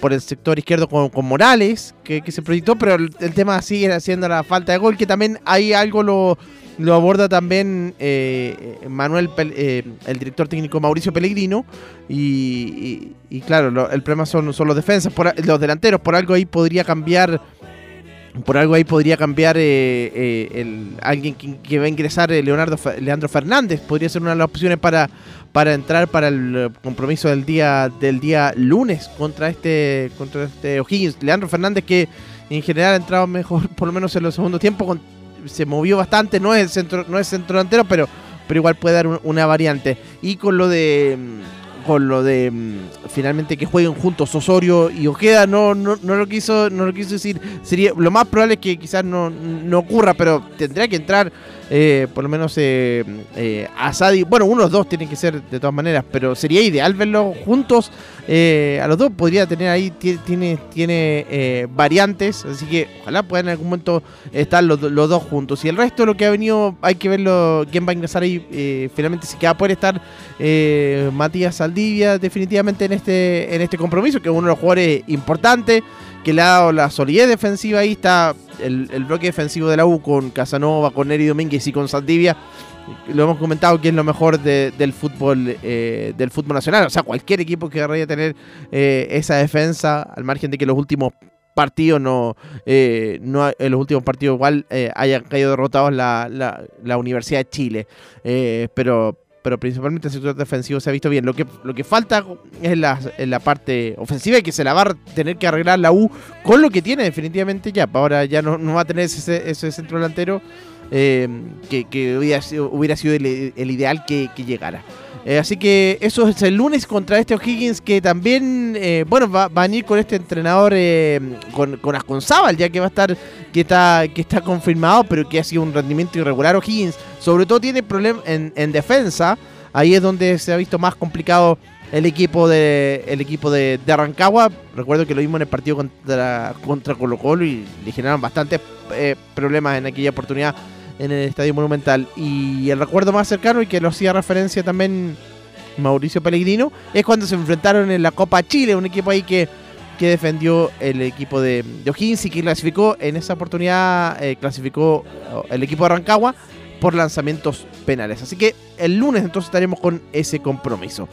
por el sector izquierdo con, Morales, que, se proyectó, pero el, tema sigue siendo la falta de gol, que también hay algo lo, lo aborda también eh, Manuel, eh, el director técnico Mauricio Pellegrino. Y, claro, el problema son, son los defensas, por, los delanteros. Por algo ahí podría cambiar por algo ahí podría cambiar eh, eh, alguien que, va a ingresar, eh, Leonardo Leandro Fernández, podría ser una de las opciones para, para entrar para el compromiso del día del día lunes contra este contra este O'Higgins. Leandro Fernández que en general ha entrado mejor, por lo menos en los segundos tiempos, se movió bastante, no es centro, no es centro delantero, pero, pero igual puede dar un- una variante. Y con lo de mm, con lo de mm, finalmente que jueguen juntos Osorio y Ojeda no, no, no lo quiso no lo quiso decir. Sería lo más probable es que quizás no, no ocurra pero tendría que entrar eh, por lo menos eh, eh, Asadi bueno unos dos tienen que ser de todas maneras pero sería ideal verlos juntos. Eh, a los dos podría tener ahí ti- tiene tiene variantes así que ojalá puedan en algún momento estar los, los dos juntos. Y el resto lo que ha venido hay que verlo quién va a ingresar ahí finalmente si que va a poder estar Matías Saldivia definitivamente en este en este compromiso que es uno de los jugadores importantes que le ha dado la solidez defensiva ahí está el, bloque defensivo de la U con Casanova con Neri Domínguez y con Saldivia lo hemos comentado que es lo mejor de- del fútbol eh, del fútbol nacional. O sea cualquier equipo que querría tener eh, esa defensa al margen de que los últimos partidos no, eh, no en los últimos partidos igual hayan caído derrotados la, la, Universidad de Chile. Pero pero principalmente el sector defensivo se ha visto bien. Lo que, lo que falta es la, en la parte ofensiva y que se la va a tener que arreglar la U con lo que tiene definitivamente ya. Ahora ya no, va a tener ese, ese centro delantero eh, que, hubiera sido, hubiera sido el, el ideal que llegara. Eh, así que eso es el lunes contra este O'Higgins que también, eh, bueno, va, va a venir con este entrenador, eh, con, con Asconzábal, ya que va a estar, que está, que está confirmado, pero que ha sido un rendimiento irregular O'Higgins. Sobre todo tiene problemas en, en defensa, ahí es donde se ha visto más complicado el equipo de el equipo de, de. Recuerdo que lo vimos en el partido contra, contra Colo Colo y le generaron bastantes eh, problemas en aquella oportunidad en el Estadio Monumental. Y el recuerdo más cercano y que lo hacía referencia también Mauricio Pellegrino es cuando se enfrentaron en la Copa Chile, un equipo ahí que, que defendió el equipo de, de O'Higgins y que clasificó en esa oportunidad, eh, clasificó oh, el equipo de Rancagua por lanzamientos penales. Así que el lunes entonces estaremos con ese compromiso.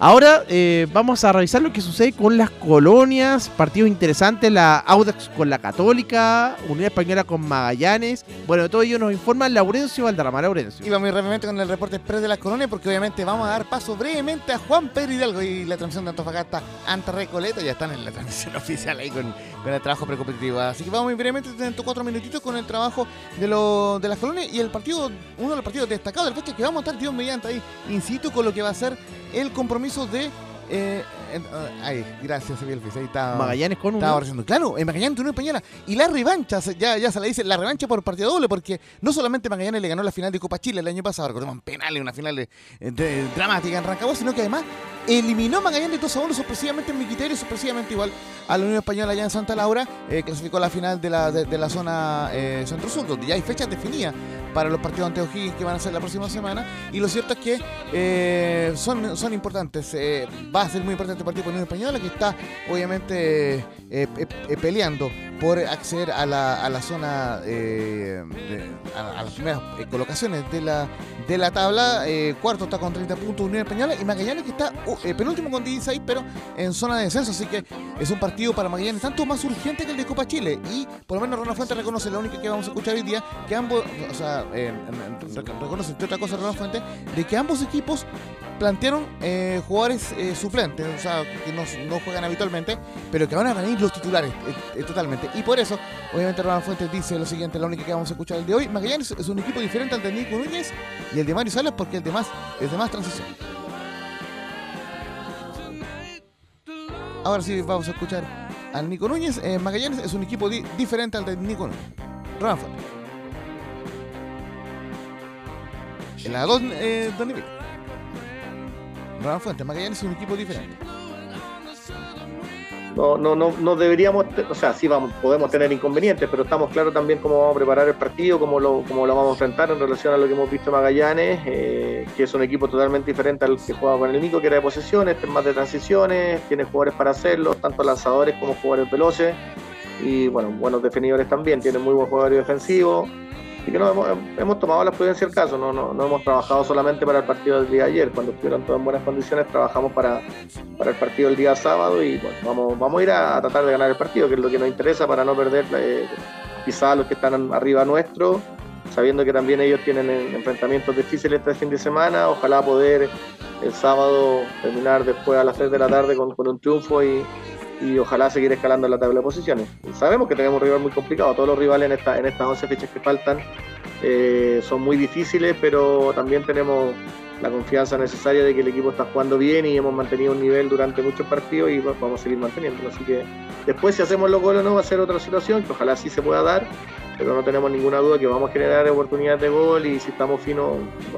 Ahora eh, vamos a revisar lo que sucede con las colonias, partidos interesantes, la Audax con la Católica, Unión Española con Magallanes. Bueno, todo ello nos informa Laurencio Valderrama. Laurencio. Y vamos brevemente con el reporte express de las colonias porque obviamente vamos a dar paso brevemente a Juan Pedro Hidalgo y la transmisión de Antofagasta ante Recoleta. Ya están en la transmisión oficial ahí con, con el trabajo precompetitivo. Así que vamos muy brevemente, dentro de cuatro minutitos con el trabajo de, lo, de las colonias y el partido, uno de los partidos destacados de la fecha que vamos a Dios mediante ahí in situ con lo que va a ser el compromiso de... Eh, eh, ay, gracias, Ahí está. Magallanes con Estaba Unión. rezando. Claro, en Magallanes Unión Española. Y la revancha, ya, ya se le dice, la revancha por partido doble, porque no solamente Magallanes le ganó la final de Copa Chile el año pasado, recordemos en penales, una final de- dramática en Rancagua, sino que además eliminó Magallanes 2 a 1 sorpresivamente en mi criterio, sorpresivamente igual a la Unión Española allá en Santa Laura, eh, clasificó a la final de la, de, de la zona eh, centro-sur, donde ya hay fechas definidas para los partidos ante O'Higgins que van a ser la próxima semana. Y lo cierto es que eh, son, son importantes. eh, va a ser muy importante el partido con Unión Española, que está obviamente eh, eh, eh, peleando por acceder a la, a la zona, a, las primeras colocaciones de la, de la tabla. Cuarto está con 30 puntos Unión Española y Magallanes que está uh, penúltimo con 16, pero en zona de descenso. Así que es un partido para Magallanes tanto más urgente que el de Copa Chile. Y por lo menos Ronald Fuentes reconoce, la única que vamos a escuchar hoy día, que ambos, o sea, reconoce, entre otras cosas, Ronald Fuentes, de que ambos equipos plantearon eh, jugadores eh, suplentes, que no, juegan habitualmente, pero que van a venir los titulares eh, eh, totalmente. Y por eso, obviamente, Ronald Fuentes dice lo siguiente, la única que vamos a escuchar el de hoy. Magallanes es un equipo diferente al de Nico Núñez y el de Mario Salas porque el de más es de más transición. Ahora sí vamos a escuchar al Nico Núñez. Eh, Magallanes es un equipo di- diferente al de Nico Núñez. Fuentes. En la 2, eh. Ronald Fuentes, Magallanes es un equipo diferente. No, no, no, no deberíamos, o sea, sí vamos, podemos tener inconvenientes, pero estamos claros también cómo vamos a preparar el partido, cómo lo, cómo lo vamos a enfrentar en relación a lo que hemos visto en Magallanes, eh, que es un equipo totalmente diferente al que juega con el Nico, que era de posesiones, este es más de transiciones, tiene jugadores para hacerlo, tanto lanzadores como jugadores veloces, y bueno, buenos definidores también, tiene muy buen jugador defensivo, y que no, hemos, hemos tomado la prudencia del caso, no, no, no hemos trabajado solamente para el partido del día ayer, cuando estuvieron todos en buenas condiciones, trabajamos para, para el partido del día sábado y vamos, vamos a ir a, tratar de ganar el partido, que es lo que nos interesa para no perder eh, quizás los que están arriba nuestro, sabiendo que también ellos tienen enfrentamientos difíciles este fin de semana, ojalá poder el sábado terminar después a las 3 de la tarde con, un triunfo y, ojalá seguir escalando en la tabla de posiciones. Sabemos que tenemos un rival muy complicado, todos los rivales en, esta, en estas 11 fechas que faltan eh, son muy difíciles, pero también tenemos la confianza necesaria de que el equipo está jugando bien y hemos mantenido un nivel durante muchos partidos y vamos a seguir manteniéndolo. Así que después si hacemos los goles no va a ser otra situación, que ojalá sí se pueda dar, pero no tenemos ninguna duda que vamos a generar oportunidades de gol y si estamos finos,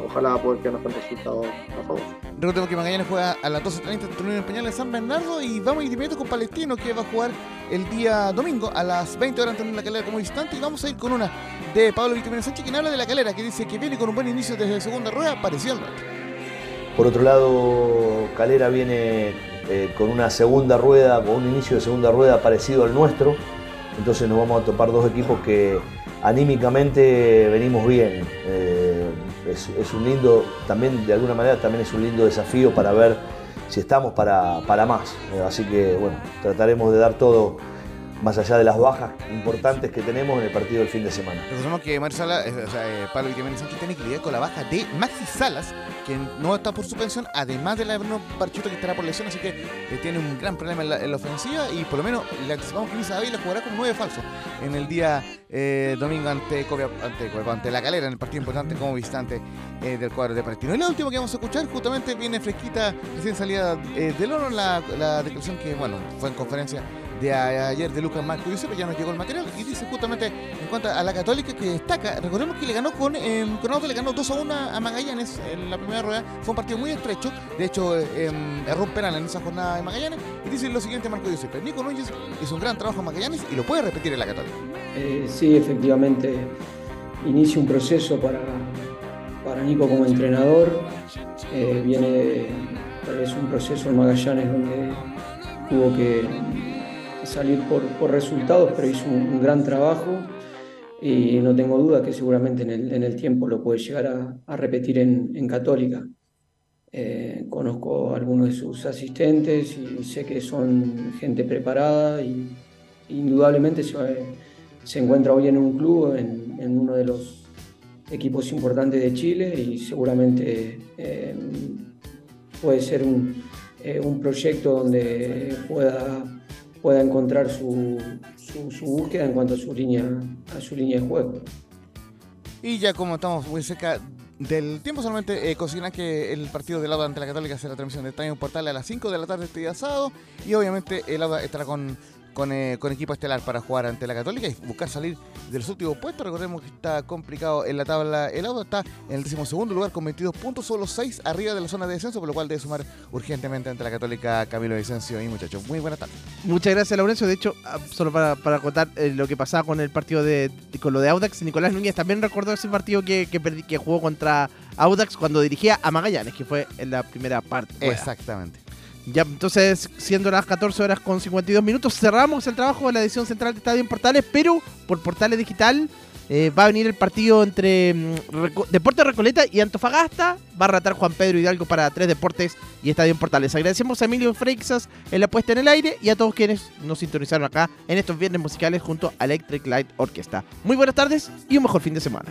ojalá poder quedarnos con resultados a favor. Recordemos que mañana juega a las 12.30 en Torneo Español en San Bernardo y vamos a ir inmediato con Palestino que va a jugar el día domingo a las 20 horas en la calera como instante y vamos a ir con una de Pablo Víctor Sánchez quien habla de la calera que dice que viene con un buen inicio desde segunda rueda parecido al por otro lado, Calera viene eh, con una segunda rueda, con un inicio de segunda rueda parecido al nuestro. Entonces nos vamos a topar dos equipos que anímicamente venimos bien. Eh, es, un lindo, también de alguna manera también es un lindo desafío para ver si estamos para, para más. Eh, así que bueno, trataremos de dar todo más allá de las bajas importantes que tenemos en el partido del fin de semana. Recordemos que Mario Sala, o sea, eh, Pablo Sánchez tiene que lidiar con la baja de Maxi Salas, que no está por suspensión, además de la Bruno Parchuto que estará por lesión, así que eh, tiene un gran problema en la, ofensiva y por lo menos le anticipamos que Luis Ávila jugará con nueve falsos en el día eh, domingo ante, ante, la calera, en el partido importante como visitante del cuadro de Palestino. Y lo último que vamos a escuchar justamente viene fresquita, recién salida del oro, la, la declaración que, bueno, fue en conferencia de ayer de Lucas Marco Giuseppe, ya nos llegó el material y dice justamente en cuanto a la Católica que destaca, recordemos que le ganó con, eh, le ganó 2 a 1 a Magallanes en la primera rueda, fue un partido muy estrecho, de hecho eh, erró un penal en esa jornada de Magallanes y dice lo siguiente Marco Giuseppe, Nico Núñez hizo un gran trabajo en Magallanes y lo puede repetir en la Católica. Eh, sí, efectivamente, inicia un proceso para, para Nico como entrenador, eh, viene tal vez un proceso en Magallanes donde tuvo que salir por, por resultados, pero hizo un, gran trabajo y no tengo duda que seguramente en el, en el tiempo lo puede llegar a, a repetir en, en Católica. Eh, conozco a algunos de sus asistentes y sé que son gente preparada y indudablemente se, se encuentra hoy en un club, en, en, uno de los equipos importantes de Chile y seguramente eh, puede ser un, eh, un proyecto donde pueda pueda encontrar su, su, búsqueda en cuanto a su línea, a su línea de juego. Y ya como estamos muy cerca del tiempo, solamente eh, que el partido del Lauda ante la Católica será la transmisión de Time Portal a las 5 de la tarde este día sábado. Y obviamente el Lauda estará con eh, con, equipo estelar para jugar ante la Católica y buscar salir de los últimos puestos. Recordemos que está complicado en la tabla. El Auto está en el decimosegundo lugar con 22 puntos, solo 6 arriba de la zona de descenso, por lo cual debe sumar urgentemente ante la Católica Camilo Vicencio y muchachos. Muy buenas tardes. Muchas gracias, Laurencio. De hecho, ah, solo para, para contar eh, lo que pasaba con el partido de, con lo de Audax, Nicolás Núñez también recordó ese partido que, que, que jugó contra Audax cuando dirigía a Magallanes, que fue en la primera parte. Exactamente. Ya, entonces, siendo las 14 horas con 52 minutos, cerramos el trabajo de la edición central de Estadio Portales, pero por Portales Digital eh, va a venir el partido entre mm, Deportes Recoleta y Antofagasta. Va a ratar Juan Pedro Hidalgo para tres deportes y Estadio Portales. Agradecemos a Emilio Freixas en la puesta en el aire y a todos quienes nos sintonizaron acá en estos viernes musicales junto a Electric Light Orchestra. Muy buenas tardes y un mejor fin de semana.